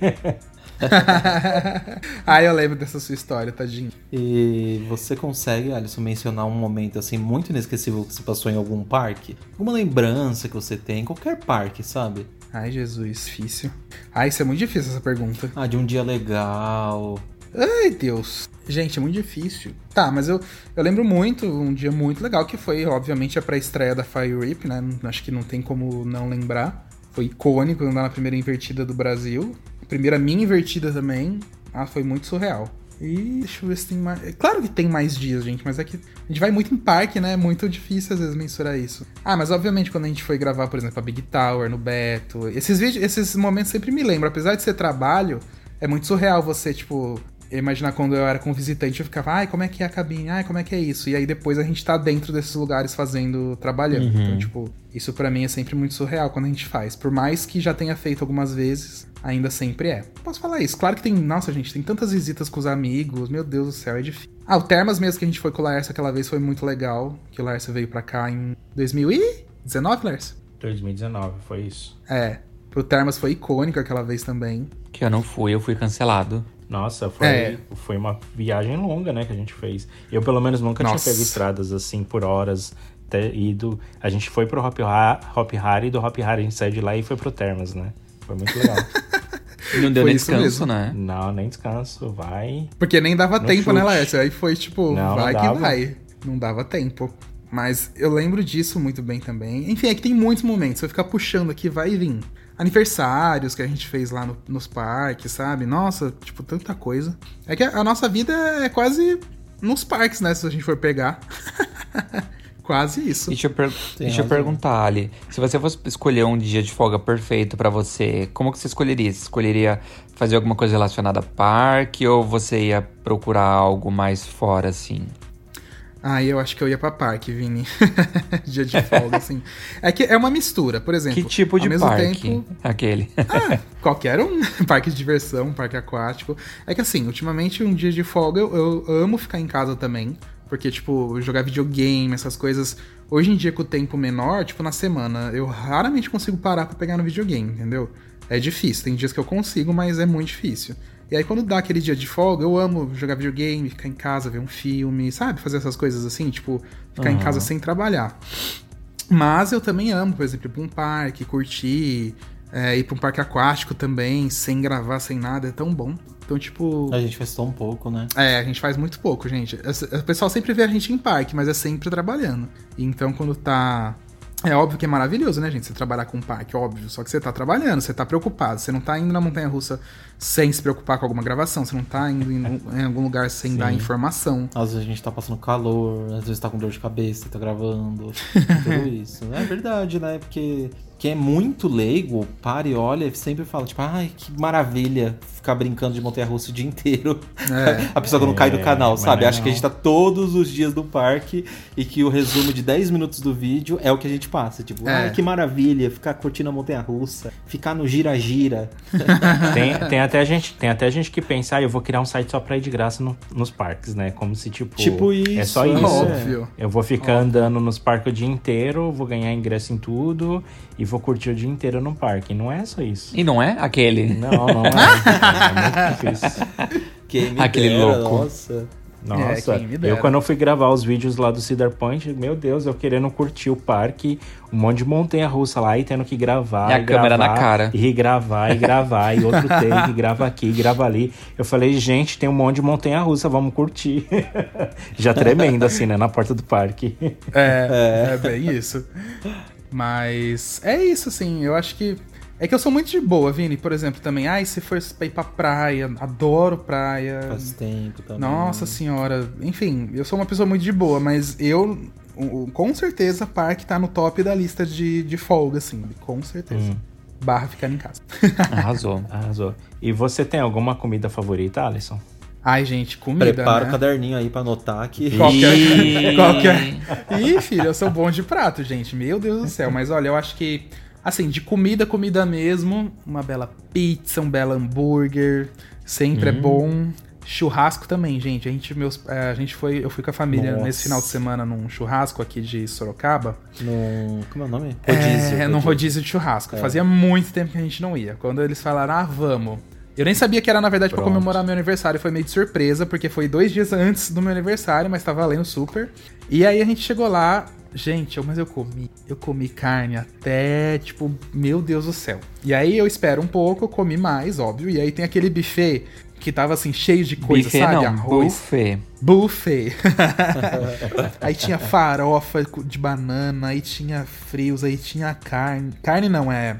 ah, eu lembro dessa sua história, tadinho. E você consegue, Alisson, mencionar um momento assim muito inesquecível que você passou em algum parque? Alguma lembrança que você tem? Qualquer parque, sabe? Ai, Jesus, difícil. Ai, isso é muito difícil essa pergunta. Ah, de um dia legal. Ai, Deus. Gente, é muito difícil. Tá, mas eu, eu lembro muito, um dia muito legal, que foi, obviamente, a pré-estreia da Fire Rip, né? Acho que não tem como não lembrar. Foi icônico andar na primeira invertida do Brasil. Primeira minha invertida também. Ah, foi muito surreal. E deixa eu ver se tem mais. é Claro que tem mais dias, gente, mas é que a gente vai muito em parque, né? É muito difícil às vezes mensurar isso. Ah, mas obviamente quando a gente foi gravar, por exemplo, a Big Tower no Beto, esses vídeos, esses momentos sempre me lembram. Apesar de ser trabalho, é muito surreal você, tipo, imaginar quando eu era com visitante, eu ficava, ai, como é que é a cabine? Ai, como é que é isso? E aí depois a gente tá dentro desses lugares fazendo, trabalhando. Então, tipo, isso pra mim é sempre muito surreal quando a gente faz. Por mais que já tenha feito algumas vezes, ainda sempre é. Posso falar isso? Claro que tem, nossa, gente, tem tantas visitas com os amigos, meu Deus do céu, é difícil. Ah, o Termas mesmo que a gente foi com o Laércio aquela vez foi muito legal, que o Laércio veio pra cá em 2019, Laércio? 2019, foi isso. É. Pro Termas foi icônico aquela vez também. Que eu não fui, eu fui cancelado. Nossa, foi, É. foi uma viagem longa, né, que a gente fez. Eu, pelo menos, nunca Nossa. tinha pego estradas assim por horas. Ter ido. A gente foi pro Hop, ha Hop Hari, do Hop Hari a gente saiu de lá e foi pro Termas, né? Foi muito legal. Não deu Foi nem descanso, mesmo. né? não, nem descanso, vai. Porque nem dava tempo, né, chute. Laércio? Aí foi tipo, Não, não vai que dava. vai. Não dava tempo. Mas eu lembro disso muito bem também. Enfim, é que tem muitos momentos. Se eu ficar puxando aqui, vai vir. Aniversários que a gente fez lá no- nos parques, sabe? Nossa, tipo, tanta coisa. É que a, a nossa vida é quase nos parques, né? Se a gente for pegar. quase isso. Deixa eu, per- deixa eu perguntar, Ali. Se você fosse escolher um dia de folga perfeito pra você, como que você escolheria? Você escolheria fazer alguma coisa relacionada a parque ou você ia procurar algo mais fora, assim? Ah, eu acho que eu ia pra parque, Vini. dia de folga, assim. É que é uma mistura, por exemplo. Que tipo de parque? tempo- Aquele. Ah, qualquer um. Parque de diversão, parque aquático. É que assim, ultimamente um dia de folga eu, eu amo ficar em casa também. Porque, tipo, jogar videogame, essas coisas. Hoje em dia, com o tempo menor, tipo, na semana, eu raramente consigo parar pra pegar no videogame, entendeu? É difícil. Tem dias que eu consigo, mas é muito difícil. E aí, quando dá aquele dia de folga, eu amo jogar videogame, ficar em casa, ver um filme, sabe? Fazer essas coisas assim, tipo, ficar em Aham. casa sem trabalhar. Mas eu também amo, por exemplo, ir pra um parque, curtir, é, ir pra um parque aquático também, sem gravar, sem nada, é tão bom. Então, tipo. A gente fez tão pouco, né? É, a gente faz muito pouco, gente. O pessoal sempre vê a gente em parque, mas é sempre trabalhando. Então, quando tá. É óbvio que é maravilhoso, né, gente? Você trabalhar com parque, óbvio. Só que você tá trabalhando, você tá preocupado. Você não tá indo na montanha russa sem se preocupar com alguma gravação. Você não tá indo em, em algum lugar sem dar informação. Às vezes a gente tá passando calor, às vezes tá com dor de cabeça, tá gravando, tudo isso. É verdade, né? Porque quem é muito leigo, para e olha e sempre fala, tipo, ai, que maravilha ficar brincando de montanha-russa o dia inteiro. É. a pessoa que não cai do É, canal, sabe? não Acha que a gente tá todos os dias no parque e que o resumo de 10 minutos do vídeo é o que a gente passa. Tipo, É. ai, que maravilha ficar curtindo a montanha-russa, ficar no gira-gira. Tem, tem, até gente, tem até gente que pensa, ah, eu vou criar um site só pra ir de graça no- nos parques, né? Como se, tipo... Tipo É isso, só é. isso. Óbvio. Eu vou ficar andando nos parques o dia inteiro, vou ganhar ingresso em tudo e vou curtir o dia inteiro no parque. Não é só isso. E não é aquele? Não, não é. é muito difícil. Quem me Aquele dera, louco. Nossa. Nossa, É, eu quando eu fui gravar os vídeos lá do Cedar Point, meu Deus, eu querendo curtir o parque, um monte de montanha russa lá e tendo que gravar. E a e câmera gravar, na cara. E gravar, e gravar, e outro take, grava aqui, grava ali. Eu falei, gente, tem um monte de montanha russa, vamos curtir. Já tremendo assim, né, na porta do parque. É, é bem isso. Mas é isso, assim, eu acho que. É que eu sou muito de boa, Vini, por exemplo, também. Ai, se for pra ir pra praia, adoro praia. Faz tempo também. Nossa senhora. Enfim, eu sou uma pessoa muito de boa, mas eu. Com certeza, parque tá no top da lista de, de folga, assim. Com certeza. Barra ficar em casa. Arrasou. Arrasou. E você tem alguma comida favorita, Alisson? Ai, gente, comida. Prepara né? o caderninho aí pra anotar que. Qualquer. Qualquer... Ih, filho, eu sou bom de prato, gente. Meu Deus do céu. Mas olha, eu acho que, assim, de comida, comida mesmo, uma bela pizza, um belo hambúrguer, sempre é bom. Churrasco também, gente. A gente, meus, é, a gente foi, eu fui com a família Nossa. nesse final de semana num churrasco aqui de Sorocaba. No... Como é o nome? é, num rodízio de churrasco. Fazia muito tempo que a gente não ia. Quando eles falaram, ah, vamos. Eu nem sabia que era, na verdade, pra Pronto. comemorar meu aniversário. Foi meio de surpresa, porque foi dois dias antes do meu aniversário, mas tá valendo super. E aí a gente chegou lá. Gente, mas eu comi. Eu comi carne até, tipo, meu Deus do céu. E aí eu espero um pouco, eu comi mais, óbvio. E aí tem aquele buffet que tava assim, cheio de coisa, Buffet sabe? não, Arroz. buffet. Buffet. aí tinha farofa de banana, aí tinha frios, aí tinha carne. Carne não, é.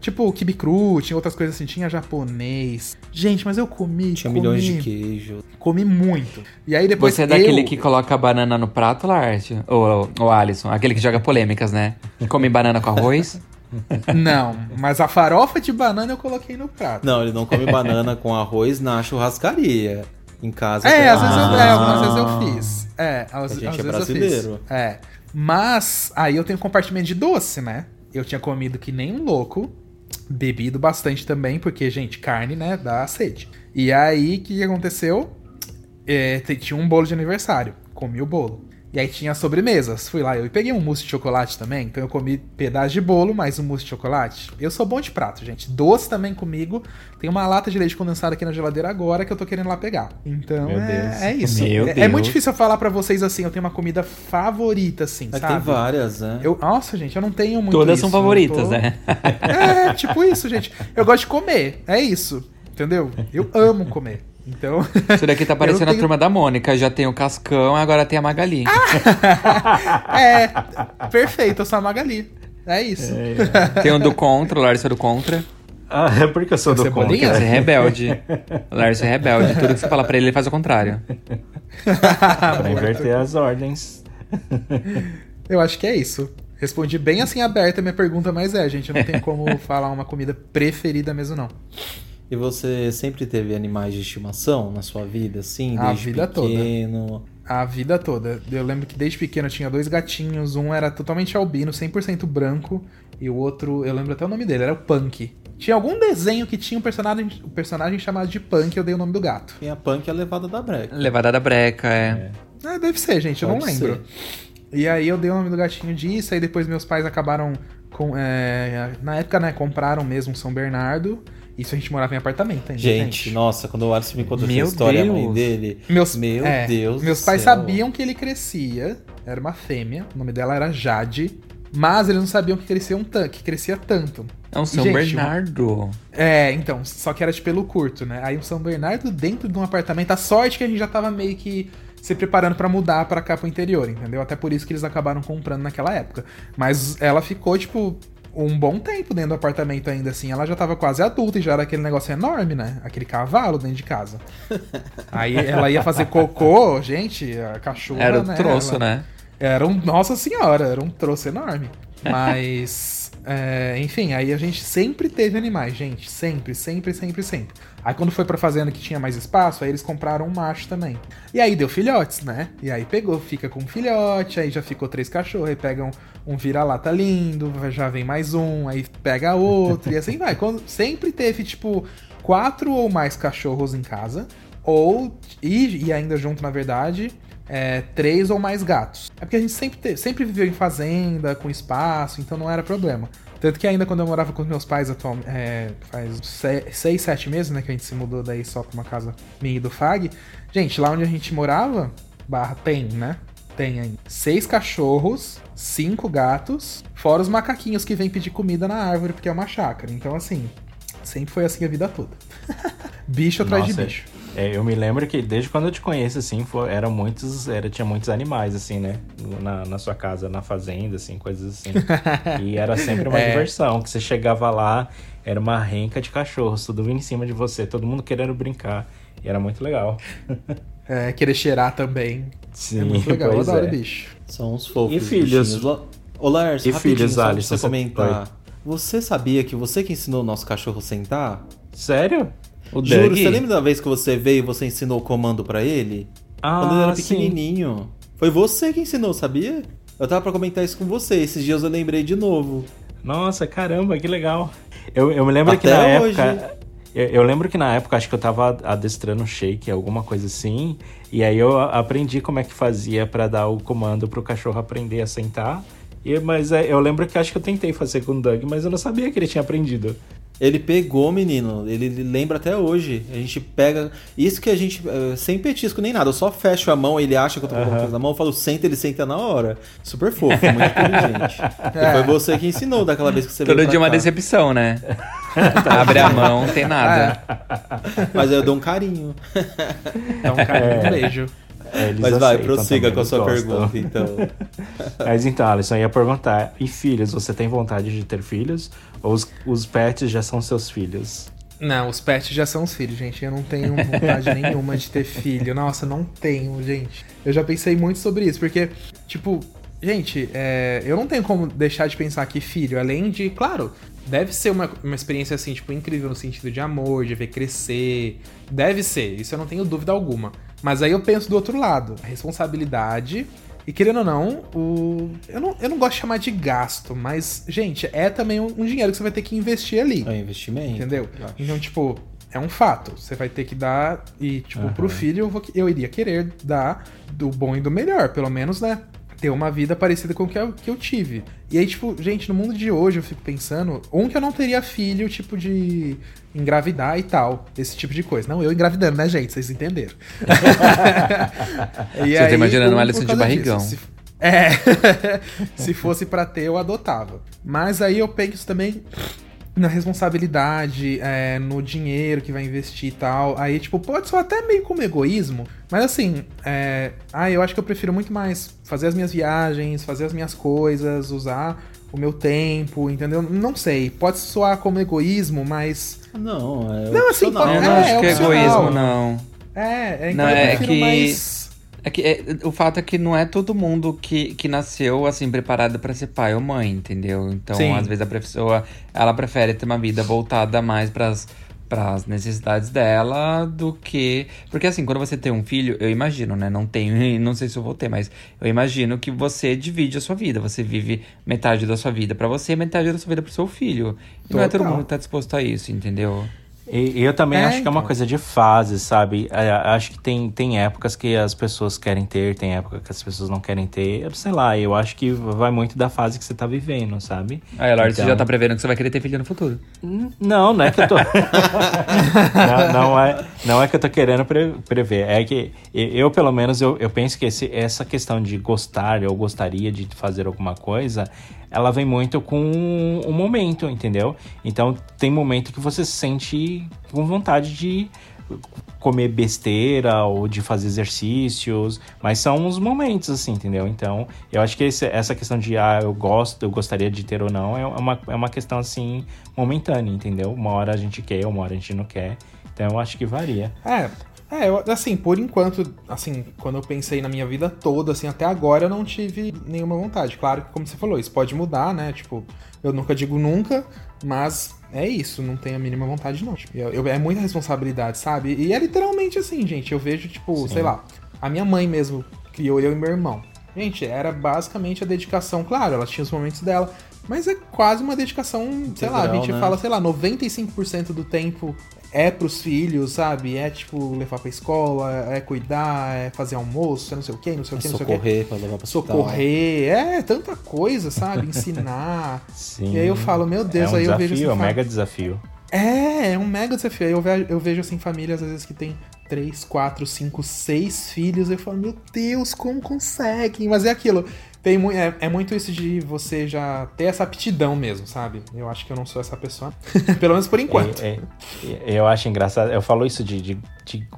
Tipo, kibe cru, tinha outras coisas assim, tinha japonês. Gente, mas eu comi. Tinha comi, milhões de queijo. Comi muito. E aí depois Você é daquele eu- que coloca a banana no prato, Larte? Ou o Alisson? Aquele que joga polêmicas, né? Come banana com arroz? Não, mas a farofa de banana eu coloquei no prato. Não, ele não come banana com arroz na churrascaria. Em casa. É, às vezes, eu, é, algumas vezes eu fiz. É, às, A gente às é vezes eu brasileiro. fiz. É. Mas aí eu tenho compartimento de doce, né? Eu tinha comido que nem um louco. Bebido bastante também, porque, gente, carne, né, dá sede. E aí, o que aconteceu? É, tinha um bolo de aniversário. Comi o bolo. E aí tinha sobremesas. Fui lá, eu peguei um mousse de chocolate também. Então eu comi pedaço de bolo mais um mousse de chocolate. Eu sou bom de prato, gente. Doce também comigo. Tem uma lata de leite condensado aqui na geladeira agora que eu tô querendo lá pegar. Então Meu é, Deus. é isso. É, é muito difícil eu falar pra vocês assim. Eu tenho uma comida favorita, assim, Mas sabe? tem várias, né? Eu, nossa, gente, eu não tenho muito Todas isso, são favoritas, tô- né? É, tipo isso, gente. Eu gosto de comer. É isso. Entendeu? Eu amo comer. Então. Isso daqui tá parecendo tenho- a turma da Mônica. Já tem o Cascão, agora tem a Magali. É, perfeito, eu sou a Magali. É isso. Tem o do Contra, o Larissa do Contra. Ah, é porque eu sou do Cebolinha? contra. Você é rebelde. O Larissa é rebelde. Tudo que você fala pra ele, ele faz o contrário. Pra inverter as ordens. Eu acho que é isso. Respondi bem assim aberta a minha pergunta, mas é, gente, não tenho como falar uma comida preferida mesmo, não. E você sempre teve animais de estimação na sua vida, assim, A desde vida toda. pequeno? A vida toda. Eu lembro que desde pequeno eu tinha dois gatinhos, um era totalmente albino, 100% branco, e o outro, eu lembro até o nome dele, era o Punk. Tinha algum desenho que tinha um personagem, um personagem chamado de Punk, eu dei o nome do gato. Tem a punk e a levada da breca. Levada da breca, é. É, deve ser, gente, eu não Pode lembro. E aí eu dei o nome do gatinho disso, aí depois meus pais acabaram com. é, na época, né, compraram mesmo um São Bernardo. Isso a gente morava em apartamento ainda. Gente, nossa, quando o Alisson me contou essa Meu história, a mãe Deus. dele. Meus, Meu é, Deus. Meus do pais céu. sabiam que ele crescia, era uma fêmea, o nome dela era Jade, mas eles não sabiam que crescia, um tan- que crescia tanto. É um São Gente, Bernardo. É, então, só que era de pelo curto, né? Aí um São Bernardo dentro de um apartamento. A sorte que a gente já tava meio que se preparando pra mudar pra cá pro interior, entendeu? Até por isso que eles acabaram comprando naquela época. Mas ela ficou, tipo, um bom tempo dentro do apartamento ainda assim. Ela já tava quase adulta e já era aquele negócio enorme, né? Aquele cavalo dentro de casa. Aí ela ia fazer cocô, gente, a cachorra. Era o né, troço, ela- né? era um. Nossa senhora, era um troço enorme. Mas. é, enfim, aí a gente sempre teve animais, gente. Sempre, sempre, sempre, sempre. Aí quando foi pra fazenda que tinha mais espaço, aí eles compraram um macho também. E aí deu filhotes, né? E aí pegou, fica com um filhote, aí já ficou três cachorros, aí pegam um vira-lata lindo, já vem mais um, aí pega outro, e assim vai. Quando, sempre teve, tipo, quatro ou mais cachorros em casa. Ou. E, e ainda junto, na verdade, é, três ou mais gatos. É porque a gente sempre, sempre viveu em fazenda, com espaço, então não era problema. Tanto que ainda quando eu morava com os meus pais atual, é, faz se- seis, sete meses, né, que a gente se mudou daí só pra uma casa minha e do Fag. Gente, lá onde a gente morava, barra tem, né? Tem aí seis cachorros, cinco gatos, fora os macaquinhos que vêm pedir comida na árvore, porque é uma chácara. Então, assim, sempre foi assim a vida toda. bicho atrás de Nossa, bicho. É, eu me lembro que desde quando eu te conheço, assim, foi, eram muitos, era, tinha muitos animais, assim, né? Na, na sua casa, na fazenda, assim, coisas assim. e era sempre uma É. diversão, que você chegava lá, era uma renca de cachorros, tudo vindo em cima de você, todo mundo querendo brincar. E era muito legal. É, querer cheirar também. Sim, é muito legal, eu adoro é. bicho. São uns fofos. E filhos? Ô, Lars, E filhos, Alisson, você comentar. Você sabia que você que ensinou o nosso cachorro a sentar? Sério? O Juro, Doug. você lembra da vez que você veio e você ensinou o comando pra ele? Ah, Quando ele era sim. pequenininho. Foi você que ensinou, sabia? Eu tava pra comentar isso com você. Esses dias eu lembrei de novo. Nossa, caramba, que legal. Eu, eu me lembro que Até na hoje. época. Eu, eu lembro que na época acho que eu tava adestrando shake, alguma coisa assim. E aí eu aprendi como é que fazia pra dar o comando pro cachorro aprender a sentar. E, mas é, eu lembro que acho que eu tentei fazer com o Doug, mas eu não sabia que ele tinha aprendido. Ele pegou, menino. Ele lembra até hoje. A gente pega. Isso que a gente. eh, sem petisco nem nada. Eu só fecho a mão, ele acha que eu tô com coisa na mão. Eu falo, senta, ele senta na hora. Super fofo, muito inteligente. E foi você que ensinou daquela vez que você Todo veio. pra dia uma cá. decepção, né? Abre a mão, não tem nada. Mas eu dou um carinho. Então, cara, um beijo. É, eles Mas vai, prossiga com a sua gostam. pergunta, então. Mas então, Alisson, eu ia perguntar: e filhos? Você tem vontade de ter filhos? Ou os, os pets já são seus filhos? Não, os pets já são os filhos, gente. Eu não tenho vontade nenhuma de ter filho. Nossa, não tenho, gente. Eu já pensei muito sobre isso, porque, tipo, gente, é, eu não tenho como deixar de pensar que filho, além de, claro, deve ser uma, uma experiência, assim, tipo, incrível no sentido de amor, de ver crescer. Deve ser, isso eu não tenho dúvida alguma. Mas aí eu penso do outro lado, responsabilidade. E querendo ou não, o. Eu não, eu não gosto de chamar de gasto, mas, gente, é também um, um dinheiro que você vai ter que investir ali. É um investimento. Entendeu? Então, tipo, é um fato. Você vai ter que dar. E, tipo, pro filho eu, vou- eu iria querer dar do bom e do melhor, pelo menos, né? Ter uma vida parecida com o que eu, que eu tive. E aí, tipo, gente, no mundo de hoje eu fico pensando. Um que eu não teria filho, tipo, de engravidar e tal. Esse tipo de coisa. Não, eu engravidando, né, gente? Vocês entenderam. E Você tá imaginando um o Alisson por de barrigão. disso. Se- é. Se fosse pra ter, eu adotava. Mas aí eu penso também na responsabilidade, é, no dinheiro que vai investir e tal. Aí, tipo, pode soar até meio como egoísmo, mas assim, é, ah, eu acho que eu prefiro muito mais fazer as minhas viagens, fazer as minhas coisas, usar o meu tempo, entendeu? Não sei, pode soar como egoísmo, mas. Não, é. Não, assim, opcional. Eu não É, acho que é egoísmo, não. É, é, Não, então eu é que- mais. É que é, o fato é que não é todo mundo que, que nasceu assim preparado pra ser pai ou mãe, entendeu? Então, Sim. às vezes a pessoa ela prefere ter uma vida voltada mais pras para as necessidades dela do que porque assim quando você tem um filho eu imagino né não tenho não sei se eu vou ter mas eu imagino que você divide a sua vida você vive metade da sua vida pra você e metade da sua vida pro seu filho e não é todo Total. mundo que tá disposto a isso entendeu E, eu também É, acho que é uma então. coisa de fase, sabe? É, acho que tem, tem épocas que as pessoas querem ter, tem época que as pessoas não querem ter. Eu Sei lá, eu acho que vai muito da fase que você tá vivendo, sabe? aí Lorde você Então- já tá prevendo que você vai querer ter filho no futuro Não, não é que eu tô. não, não é, não é que eu tô querendo pre- prever. É que eu, pelo menos, eu, eu penso que esse- essa questão de gostar ou gostaria de fazer alguma coisa, ela vem muito com o momento, entendeu? Então, tem momento que você se sente com vontade de comer besteira ou de fazer exercícios, mas são uns momentos assim, entendeu? Então, eu acho que esse- essa questão de ah, eu gosto, eu gostaria de ter ou não, é uma, é uma questão assim momentânea, entendeu? Uma hora a gente quer, uma hora a gente não quer. Então, eu acho que varia. É, é, eu, assim, por enquanto, assim, quando eu pensei na minha vida toda, assim, até agora eu não tive nenhuma vontade. Claro que, como você falou, isso pode mudar, né? Tipo, eu nunca digo nunca, mas é isso, não tenho a mínima vontade, não. Tipo, eu- eu- é muita responsabilidade, sabe? E é literalmente assim, gente. Eu vejo, tipo, sei lá, a minha mãe mesmo criou eu e meu irmão. Gente, era basicamente a dedicação, claro, ela tinha os momentos dela. Mas é quase uma dedicação, sei lá, a Integral, gente né? fala, sei lá, 95% do tempo é pros filhos, sabe? É tipo levar pra escola, é cuidar, é fazer almoço, é não sei o que, não sei o É que, não sei o que. socorrer pra levar pra hospital. Socorrer, é tanta coisa, sabe? Ensinar. Sim. E aí eu falo, meu Deus, é um aí eu desafio, vejo assim. é um mega desafio. É, é um mega desafio. Aí eu vejo, eu vejo assim, famílias às vezes que tem três, quatro, cinco, seis filhos. Eu falo, meu Deus, como conseguem? Mas é aquilo. Tem mu é, é muito isso de você já ter essa aptidão mesmo, sabe? Eu acho que eu não sou essa pessoa. Pelo menos por enquanto. É, é, eu acho engraçado, eu falo isso de, de, de,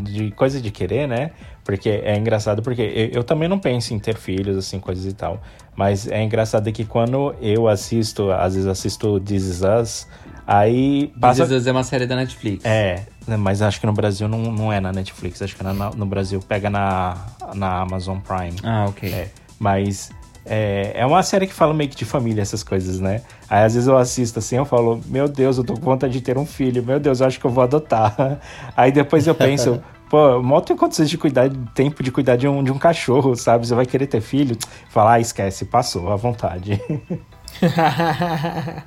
de coisa de querer, né? Porque é engraçado, porque eu, eu também não penso em ter filhos, assim, coisas e tal. Mas é engraçado que quando eu assisto, às vezes assisto This Is Us, aí passa... This Is Us é uma série da Netflix É, né, mas acho que no Brasil não, não é na Netflix, acho que na- na- no Brasil pega na, na Amazon Prime. ah ok É, mas é, é uma série que fala meio que de família, essas coisas, né? Aí às vezes eu assisto assim, eu falo, meu Deus, eu tô com vontade de ter um filho, meu Deus, eu acho que eu vou adotar. Aí depois eu penso, pô, mal tem condições de cuidar, tempo de cuidar de um, de um cachorro, sabe? Você vai querer ter filho? Falar, ah, esquece, passou, à vontade.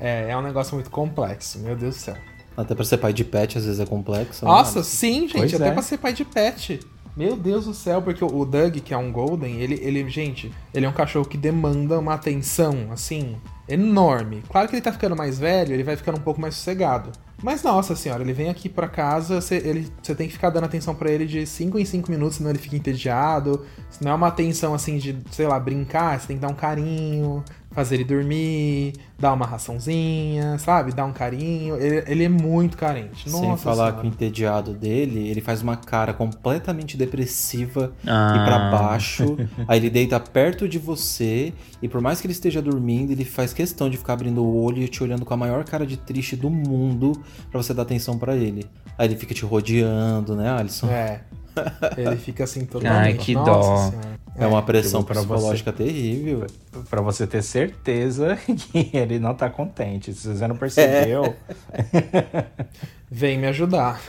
é, é um negócio muito complexo, meu Deus do céu. Até pra ser pai de pet, às vezes é complexo. né? Nossa, sim, gente, Pois até é. pra ser pai de pet. Meu Deus do céu, porque o Doug, que é um Golden, ele, ele, gente, ele é um cachorro que demanda uma atenção, assim, enorme. Claro que ele tá ficando mais velho, ele vai ficando um pouco mais sossegado. Mas nossa senhora, ele vem aqui pra casa, você ele- você tem que ficar dando atenção pra ele de 5 em 5 minutos, senão ele fica entediado. Se não é uma atenção assim de, sei lá, brincar, você tem que dar um carinho, fazer ele dormir, dar uma raçãozinha, sabe? Dar um carinho. Ele, ele é muito carente. Sem Nossa falar senhora. que o entediado dele, ele faz uma cara completamente depressiva Ah. e pra baixo. aí ele deita perto de você e por mais que ele esteja dormindo, ele faz questão de ficar abrindo o olho e te olhando com a maior cara de triste do mundo pra você dar atenção pra ele. Aí ele fica te rodeando, né, Alisson? É. Ele fica assim todo Ai, que Nossa dó. Senhora. É uma pressão eu vou pra psicológica terrível. pra você ter certeza que ele não tá contente. Se você não percebeu, Vem me ajudar.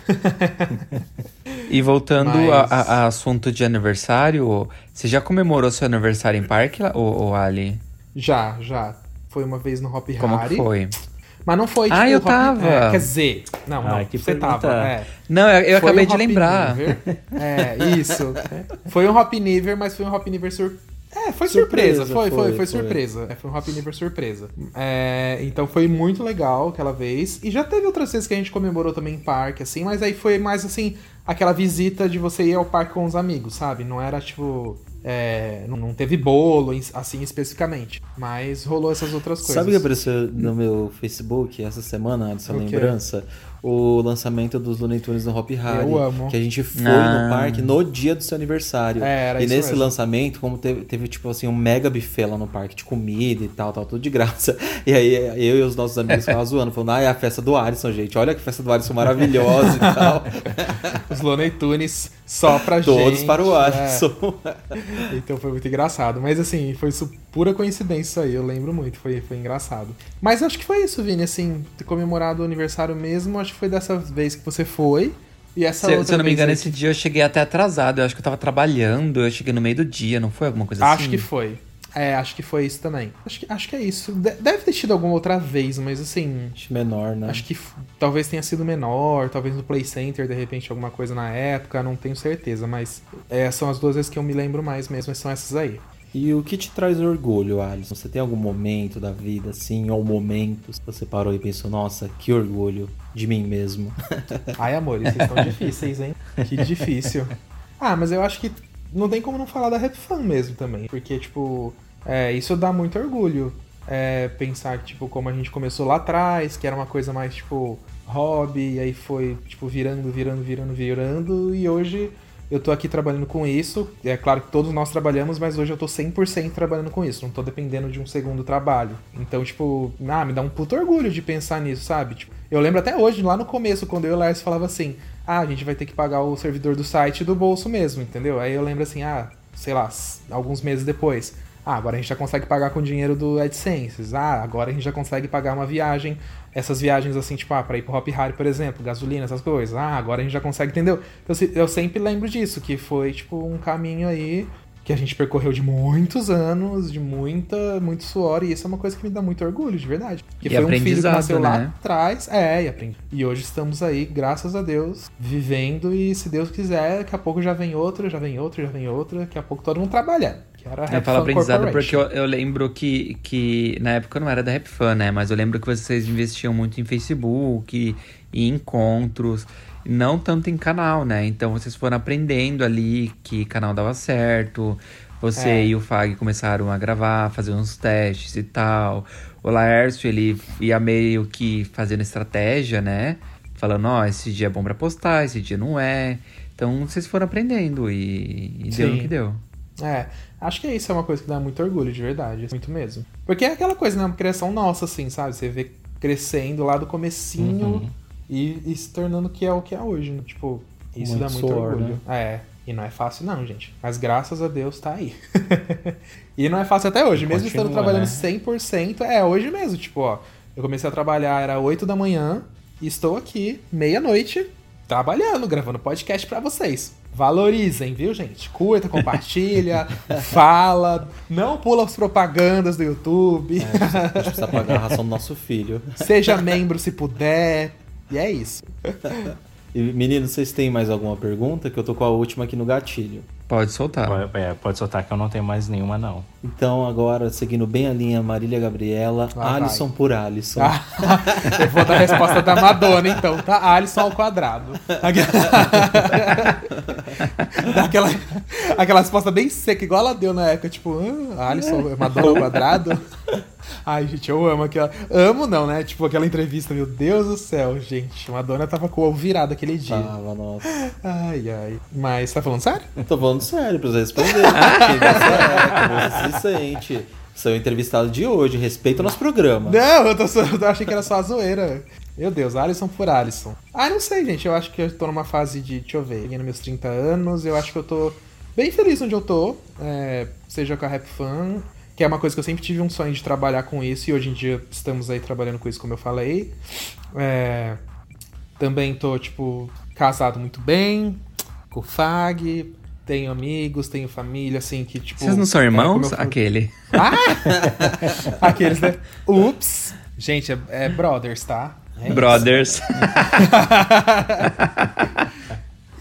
E voltando Mas- a, a- assunto de aniversário, você já comemorou seu aniversário em parque, ô, ô Ali? já, já. Foi uma vez no Hop Como Hari. que foi? Mas não foi, tipo, Ah, eu Hop- tava. é, quer dizer, não, não, Ah, que você pergunta. tava, é. Não, eu, eu Foi acabei um de Hop lembrar. Niver. É, isso. Foi um Hop Niver, mas foi um Hop Niver sur... É, foi surpresa, Surpresa, foi, foi, foi, foi, foi. surpresa. É, foi um Hop Niver surpresa. É, então foi muito legal aquela vez. E já teve outras vezes que a gente comemorou também em parque, assim, mas aí foi mais assim, aquela visita de você ir ao parque com os amigos, sabe? Não era tipo. é, não- teve bolo, assim especificamente. Mas rolou essas outras coisas. Sabe o que apareceu no meu Facebook essa semana, quê? lembrança? O lançamento dos Looney Tunes no Hop Harry. Eu amo. Que a gente foi Ah. no parque no dia do seu aniversário. É, era e isso nesse mesmo. lançamento, como teve, teve, tipo assim, um mega buffet lá no parque de comida e tal, tal, tudo de graça. E aí eu e os nossos amigos ficavam zoando, falando, ah, é a festa do Alisson, gente. Olha que festa do Alisson maravilhosa e tal. Os Looney Tunes só pra gente. Todos para o é. Alisson. Então foi muito engraçado. Mas assim, foi isso, pura coincidência isso aí, eu lembro muito, foi, foi engraçado. Mas acho que foi isso, Vini, assim, ter comemorado o aniversário mesmo, acho que foi dessa vez que você foi. E essa Se, outra se eu não me vez engano, aí esse dia eu cheguei até atrasado. Eu acho que eu tava trabalhando, eu cheguei no meio do dia, não foi alguma coisa assim? Acho que foi. É, acho que foi isso também. Acho que, acho que é isso. De- Deve ter tido alguma outra vez, mas assim. Acho menor, né? Acho que talvez tenha sido menor, talvez no Play Center, de repente, alguma coisa na época, não tenho certeza, mas é, são as duas vezes que eu me lembro mais mesmo, são essas aí. E o que te traz orgulho, Alisson? Você tem algum momento da vida, assim, ou momentos que você parou e pensou, nossa, que orgulho de mim mesmo? Ai, amores, vocês estão difíceis, hein? Que difícil. Ah, mas eu acho que não tem como não falar da Rap Fan mesmo também. Porque, tipo, é, isso dá muito orgulho. É, pensar, tipo, como a gente começou lá atrás, que era uma coisa mais, tipo, hobby, e aí foi, tipo, virando, virando, virando, virando, e hoje eu tô aqui trabalhando com isso. É claro que todos nós trabalhamos, mas hoje eu tô 100% trabalhando com isso. Não tô dependendo de um segundo trabalho. Então, tipo, ah, me dá um puto orgulho de pensar nisso, sabe? Tipo, eu lembro até hoje, lá no começo, quando eu e o Lars falava assim: ah, a gente vai ter que pagar o servidor do site do bolso mesmo, entendeu? Aí eu lembro assim: ah, sei lá, alguns meses depois. Ah, agora a gente já consegue pagar com dinheiro do AdSense. Ah, agora a gente já consegue pagar uma viagem. Essas viagens assim, tipo, ah, pra ir pro Hop Harry, por exemplo, gasolina, essas coisas. Ah, agora a gente já consegue, entendeu? Então eu sempre lembro disso, que foi, tipo, um caminho aí que a gente percorreu de muitos anos, de muita, muito suor, e isso é uma coisa que me dá muito orgulho, de verdade. Que E foi um filho que nasceu lá né? atrás. É, e aprendi. E hoje estamos aí, graças a Deus, vivendo, e se Deus quiser, daqui a pouco já vem outro, já vem outro, já vem outro, daqui a pouco todo mundo trabalhando. Que era a Eu falo aprendizado porque eu, eu lembro que, que na época eu não era da Rap Fan, né? Mas eu lembro que vocês investiam muito em Facebook e em encontros, não tanto em canal, né? Então vocês foram aprendendo ali que canal dava certo. Você É. e o Fag começaram a gravar, fazer uns testes e tal. O Laércio, ele ia meio que fazendo estratégia, né? Falando, ó, esse dia é bom pra postar, esse dia não é. Então vocês foram aprendendo e, e deu Sim. que deu. É, acho que isso é uma coisa que dá muito orgulho, de verdade. Muito mesmo. Porque é aquela coisa, né? Uma criação nossa, assim, sabe? Você vê crescendo lá do comecinho Uhum. E, e se tornando o que é o que é hoje, né? Tipo, isso Muito dá muito suor, orgulho. É, e não é fácil não, gente. Mas graças a Deus tá aí. e não é fácil até hoje. E mesmo estando continua, trabalhando né? 100%, é hoje mesmo. Tipo, ó, eu comecei a trabalhar, era 8 da manhã, e estou aqui, meia-noite, trabalhando, gravando podcast pra vocês. Valorizem, viu, gente? Curta, compartilha, fala, não pula as propagandas do YouTube. É, a gente precisa pagar a ração do nosso filho. Seja membro se puder. E é isso. E, meninos, vocês têm mais alguma pergunta? Que eu tô com a última aqui no gatilho. Pode soltar. Pode, é, pode soltar que eu não tenho mais nenhuma, não. Então, agora, seguindo bem a linha Marília Gabriela, Lá Alisson vai. por Alisson. Ah, eu vou dar a resposta da Madonna, então, tá? Alisson ao quadrado. Dá aquela, aquela resposta bem seca, igual ela deu na época, tipo, ah, Alisson, Madonna ao quadrado. Ai, gente, eu amo aquela. Amo não, né? Tipo, aquela entrevista, meu Deus do céu, gente. Madonna tava com o ovo virado aquele dia. Tava, nossa. Ai, ai. Mas tá falando sério? Tô falando sério pra você responder. Quem você é, como você se sente. Seu entrevistado de hoje, respeita o nosso programa. Não, eu, tô, só- eu achei que era só a zoeira. Meu Deus, Alisson por Alisson. Ah, não sei, gente. Eu acho que eu tô numa fase de. Deixa eu ver. Nos meus 30 anos. Eu acho que eu tô bem feliz onde eu tô. é, seja com a Rap Fan. Que é uma coisa que eu sempre tive um sonho de trabalhar com isso. E hoje em dia estamos aí trabalhando com isso, como eu falei. É, também tô, tipo, casado muito bem. Com o Fag. Tenho amigos, tenho família, assim, que, tipo. Vocês não são é, irmãos? eu falei- Aquele. Aqueles, né? Ups! Gente, é, é Brothers, tá? É. Brothers.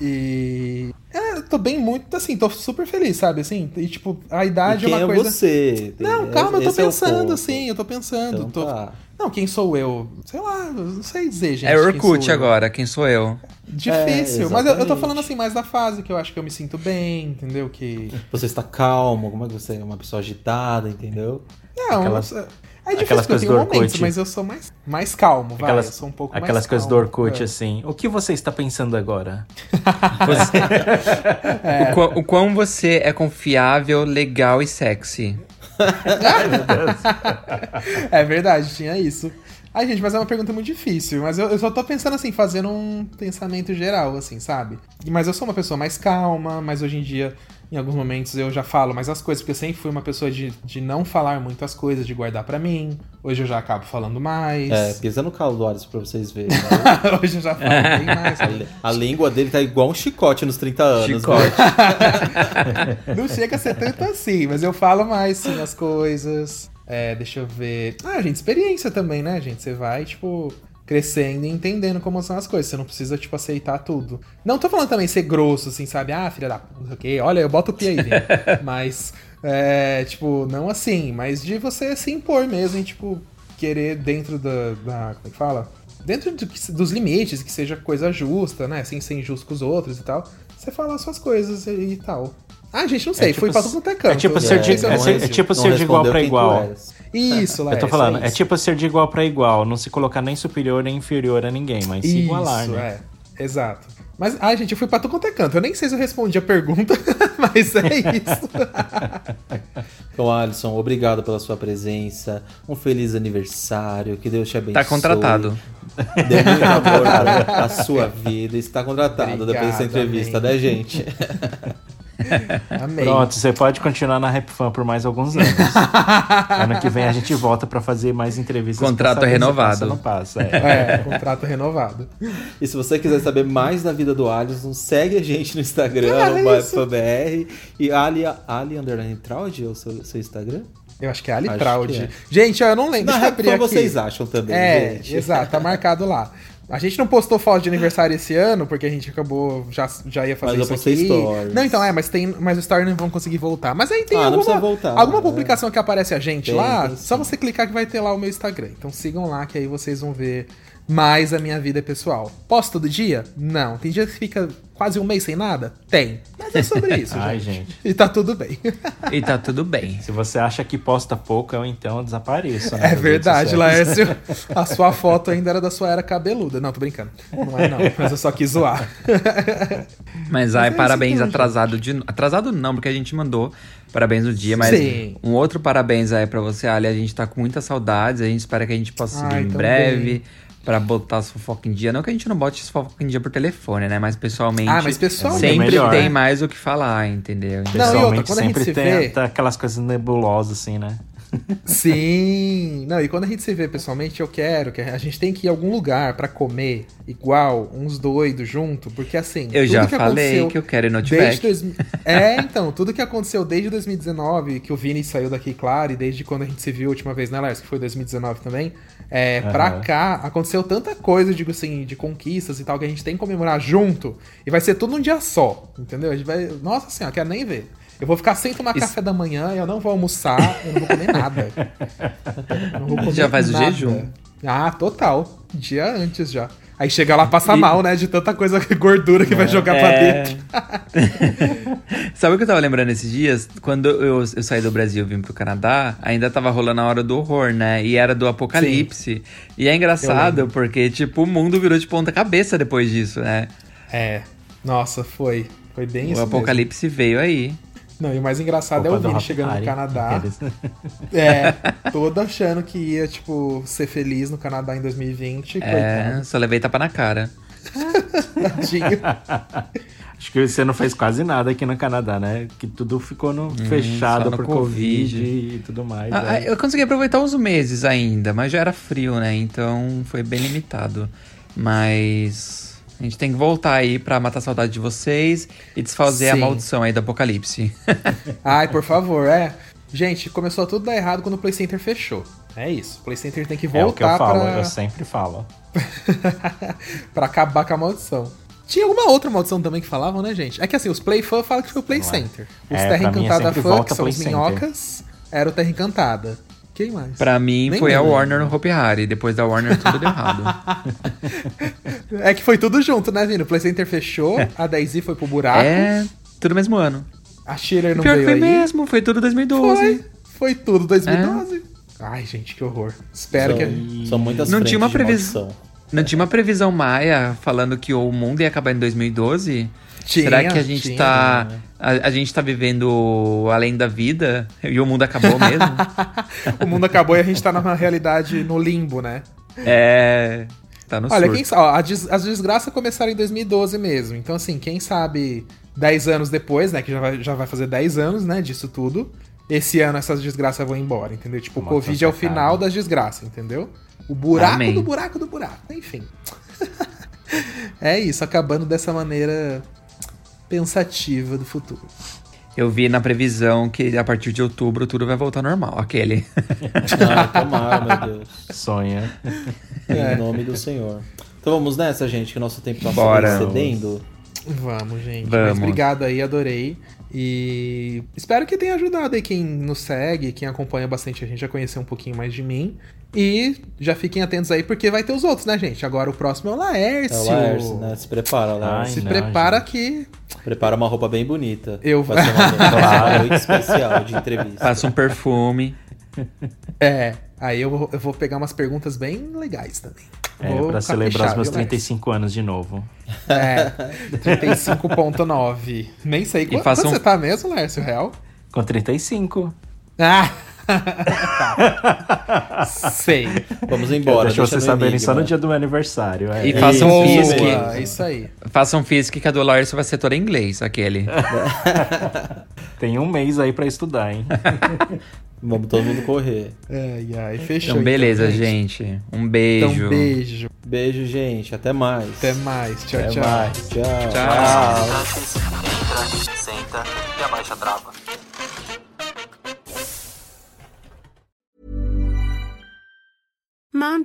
E. É, eu tô bem muito, assim, tô super feliz, sabe? Assim, e tipo, a idade E quem é uma é coisa. você? Não, calma, eu tô Esse é pensando, ponto. assim, eu tô pensando. Então tô... tá. Não, quem sou eu? Sei lá, não sei dizer, gente. é quem Orkut eu. agora, quem sou eu? Difícil, É, mas eu, eu tô falando assim mais da fase que eu acho que eu me sinto bem, entendeu? Que. Você está calmo, como é que você é uma pessoa agitada, entendeu? Não, Aquelas- é difícil aquelas coisas tenho do momentos, Orkut. mas eu sou mais, mais calmo, vai. Aquelas, eu sou um pouco aquelas mais coisas do calmo, Orkut, é. assim. O que você está pensando agora? O, quão, o quão você é confiável, legal e sexy. É verdade, tinha isso. Ai, gente, mas é uma pergunta muito difícil. Mas eu, eu só tô pensando assim, fazendo um pensamento geral, assim, sabe? Mas eu sou uma pessoa mais calma, mas hoje em dia, em alguns momentos, eu já falo mais as coisas, porque eu sempre fui uma pessoa de, de não falar muitas coisas, de guardar pra mim. Hoje eu já acabo falando mais. É, pisa no calo do Alisson pra vocês verem. né? hoje eu já falo bem mais. A, li- a língua dele tá igual um chicote nos 30 anos. Chicote. né? Não chega a ser tanto assim, mas eu falo mais, sim, as coisas. É, deixa eu ver. Ah, gente, experiência também, né, gente? Você vai, tipo, crescendo e entendendo como são as coisas. Você não precisa, tipo, aceitar tudo. Não tô falando também ser grosso, assim, sabe? Ah, filha da puta, não sei o quê. Olha, eu boto o pi aí. Mas, é, tipo, não assim, mas de você se impor mesmo e, tipo, querer dentro da. da como é que fala? Dentro do dos limites, que seja coisa justa, né? Sem ser injusto com os outros e tal. Você falar suas coisas e, e tal. Ah, gente, não sei. É tipo Fui pra tudo quanto é canto. é tipo Eu ser de- é respondi. é tipo ser de igual pra igual. Isso, Eu tô falando, é é isso. tipo ser de igual pra igual, não se colocar nem superior nem inferior a ninguém, mas se igualar, Isso, né? é. Exato. Mas, ai, gente, eu fui pra tudo quanto é canto. Eu nem sei se eu respondi a pergunta, mas é isso. Então, Alisson, obrigado pela sua presença. Um feliz aniversário. Que Deus te abençoe. Tá contratado. Dê muito amor a sua vida. Está contratado depois dessa Obrigado, entrevista, amém. né, gente? Amei. Pronto, você pode continuar na Rap Fan por mais alguns anos. ano que vem a gente volta pra fazer mais entrevistas. Contrato renovado. Não passa, é. É, contrato renovado. E se você quiser saber mais da vida do Alisson, segue a gente no Instagram, isso. FBR. E Ali, Ali Underline Traud é o seu, seu Instagram? Eu acho que é Ali Traud. é. Gente, eu não lembro. Na eu Rap abrir Fan aqui. vocês acham também, É, gente. exato, tá marcado lá. A gente não postou foto de aniversário esse ano, porque a gente acabou, já, já ia fazer Mas eu isso postei aqui. stories. Não, então é, mas tem, mas os stories não vão conseguir voltar. Mas aí tem Ah, alguma, voltar, alguma né? publicação que aparece a gente Tem, lá, tem só você clicar que vai ter lá o meu Instagram. Então sigam lá que aí vocês vão ver mais a minha vida pessoal. Posto todo dia? Não. Tem dia que fica quase um mês sem nada? Tem. Mas é sobre isso, Ai, gente. gente. E tá tudo bem. E tá tudo bem. Se você acha que posta pouco, eu então desapareço. né, É verdade. Laércio. A sua foto ainda era da sua era cabeluda. Não, tô brincando. Não é, não. Mas eu só quis zoar. Mas ai, é parabéns então, atrasado de. Atrasado não, porque a gente mandou parabéns no dia, mas Sim. um outro parabéns aí pra você, Ali. A gente tá com muitas saudades, a gente espera que a gente possa se ver Ai, em breve. Pra botar as fofocas em dia. Não que a gente não bote as fofocas em dia por telefone, né? Mas pessoalmente. Ah, mas pessoalmente. Sempre É melhor. tem mais o que falar, entendeu? Não, e outra, Pessoalmente, quando a gente sempre se tem vê- aquelas coisas nebulosas, assim, né? Sim. Não, e quando a gente se vê pessoalmente, eu quero que a gente tem que ir em algum lugar pra comer igual, uns doidos junto, porque assim. Eu já que falei que eu quero ir no desde dois É, então, tudo que aconteceu desde 2019, que o Vini saiu daqui, claro, e desde quando a gente se viu a última vez, né, Lars? Que foi 2019 também. É, pra Aham. cá, aconteceu tanta coisa, digo assim, de conquistas e tal, que a gente tem que comemorar junto. E vai ser tudo num dia só, entendeu? A gente vai. Nossa senhora, quero nem ver. Eu vou ficar sem tomar Isso- café da manhã, eu não vou almoçar, eu não vou comer nada. Vou comer Já faz o nada. jejum. Ah, total. Dia antes já. Aí chega lá, passa mal, né? De tanta coisa, gordura que vai jogar pra É. dentro. Sabe o que eu tava lembrando esses dias? Quando eu, eu saí do Brasil e vim pro Canadá, ainda tava rolando a hora do horror, né? E era do apocalipse. E é engraçado porque, tipo, o mundo virou de ponta cabeça depois disso, né? É. Nossa, foi. Foi bem o isso. apocalipse veio aí. Não, e o mais engraçado é Culpa o do Vini chegando no. Canadá. Aqueles- É, todo achando que ia, tipo, ser feliz no Canadá em 2020. É, Coitado. só levei tapa na cara. Tadinho. Acho que você não fez quase nada aqui no Canadá, né? Que tudo ficou no, fechado só no por Covid. Covid. e tudo mais. Ah, é. Eu consegui aproveitar uns meses ainda, mas já era frio, né? Então foi bem limitado. Mas a gente tem que voltar aí pra matar a saudade de vocês e desfazer a Sim. maldição aí do apocalipse. Ai, por favor, é. Gente, começou tudo a dar errado quando o Play Center fechou. É isso. O Play Center tem que É o que eu voltar falo, pra... eu sempre falo. pra acabar com a maldição. Tinha alguma outra maldição também que falavam, né, gente? É que assim, os Play Fã falam que foi o Play Center. Os É, Terra é Encantada sempre Fã, que são os Center. minhocas, era o Terra Encantada. Quem mais? Pra mim Nem foi a. Warner no Hopi Hari. Depois da Warner tudo deu errado. É que foi tudo junto, né, Vini? O Play Center fechou, a Daisy foi pro buraco, É, tudo mesmo ano. a Schiller não Pior que veio foi aí. mesmo, foi tudo 2012. Foi, foi tudo 2012. Ai, gente, que horror. Espero São, que... são muitas Não frentes tinha uma previsão. Não tinha uma previsão maia falando que o mundo ia acabar em 2012? Tinha, Será que a gente tinha, tá. A, a gente tá vivendo além da vida e o mundo acabou mesmo? o mundo acabou e a gente tá numa realidade no limbo, né? é. Tá no Olha, surto. quem sabe, ó, des- as desgraças começaram em 2012 mesmo. Então, assim, quem sabe 10 anos depois, né? Que já vai, já vai fazer 10 anos, né? Disso tudo. Esse ano essas desgraças vão embora, entendeu? Tipo, o Covid é o final das desgraças, entendeu? O buraco Amém. do buraco do buraco. Enfim. é isso, acabando dessa maneira pensativa do futuro. Eu vi na previsão que a partir de outubro tudo vai voltar normal. Aquele. Ah, tomara, meu Deus. Sonha. Em nome do Senhor. Então vamos nessa, gente, que o nosso tempo tá Bora. cedendo. Vamos, gente. Vamos. Mas obrigado aí, adorei. E espero que tenha ajudado aí quem nos segue, quem acompanha bastante a gente a conhecer um pouquinho mais de mim. E já fiquem atentos aí, porque vai ter os outros, né, gente? Agora o próximo é o É Laércio. o Laércio, né? Se prepara, Laércio. Se não, prepara gente. que. Prepara uma roupa bem bonita. Eu- Vai ser uma, noite especial de entrevista. Passa um perfume. É. Aí eu vou, eu vou pegar umas perguntas bem legais também. É, Vou pra celebrar os meus viu, Laércio? 35 anos de novo. É. 35,9. Nem sei. Quanto, faça quanto um- você tá mesmo, Laércio Real? Com 35. Ah! Tá. Sei. Vamos embora. Deixa vocês saberem só no dia do meu aniversário. É. E faça um Boa, fisque. isso aí. Faça um fisque que a do Laércio vai ser toda em inglês, aquele. Tem um mês aí pra estudar, hein? Vamos todo mundo correr. Ai, ai, fechou. Então, beleza, gente. Um beijo. Então, beijo. Beijo, gente. Até mais. Até mais. Tchau, Até tchau. mais. Tchau. Tchau. Entra, senta e abaixa a trava.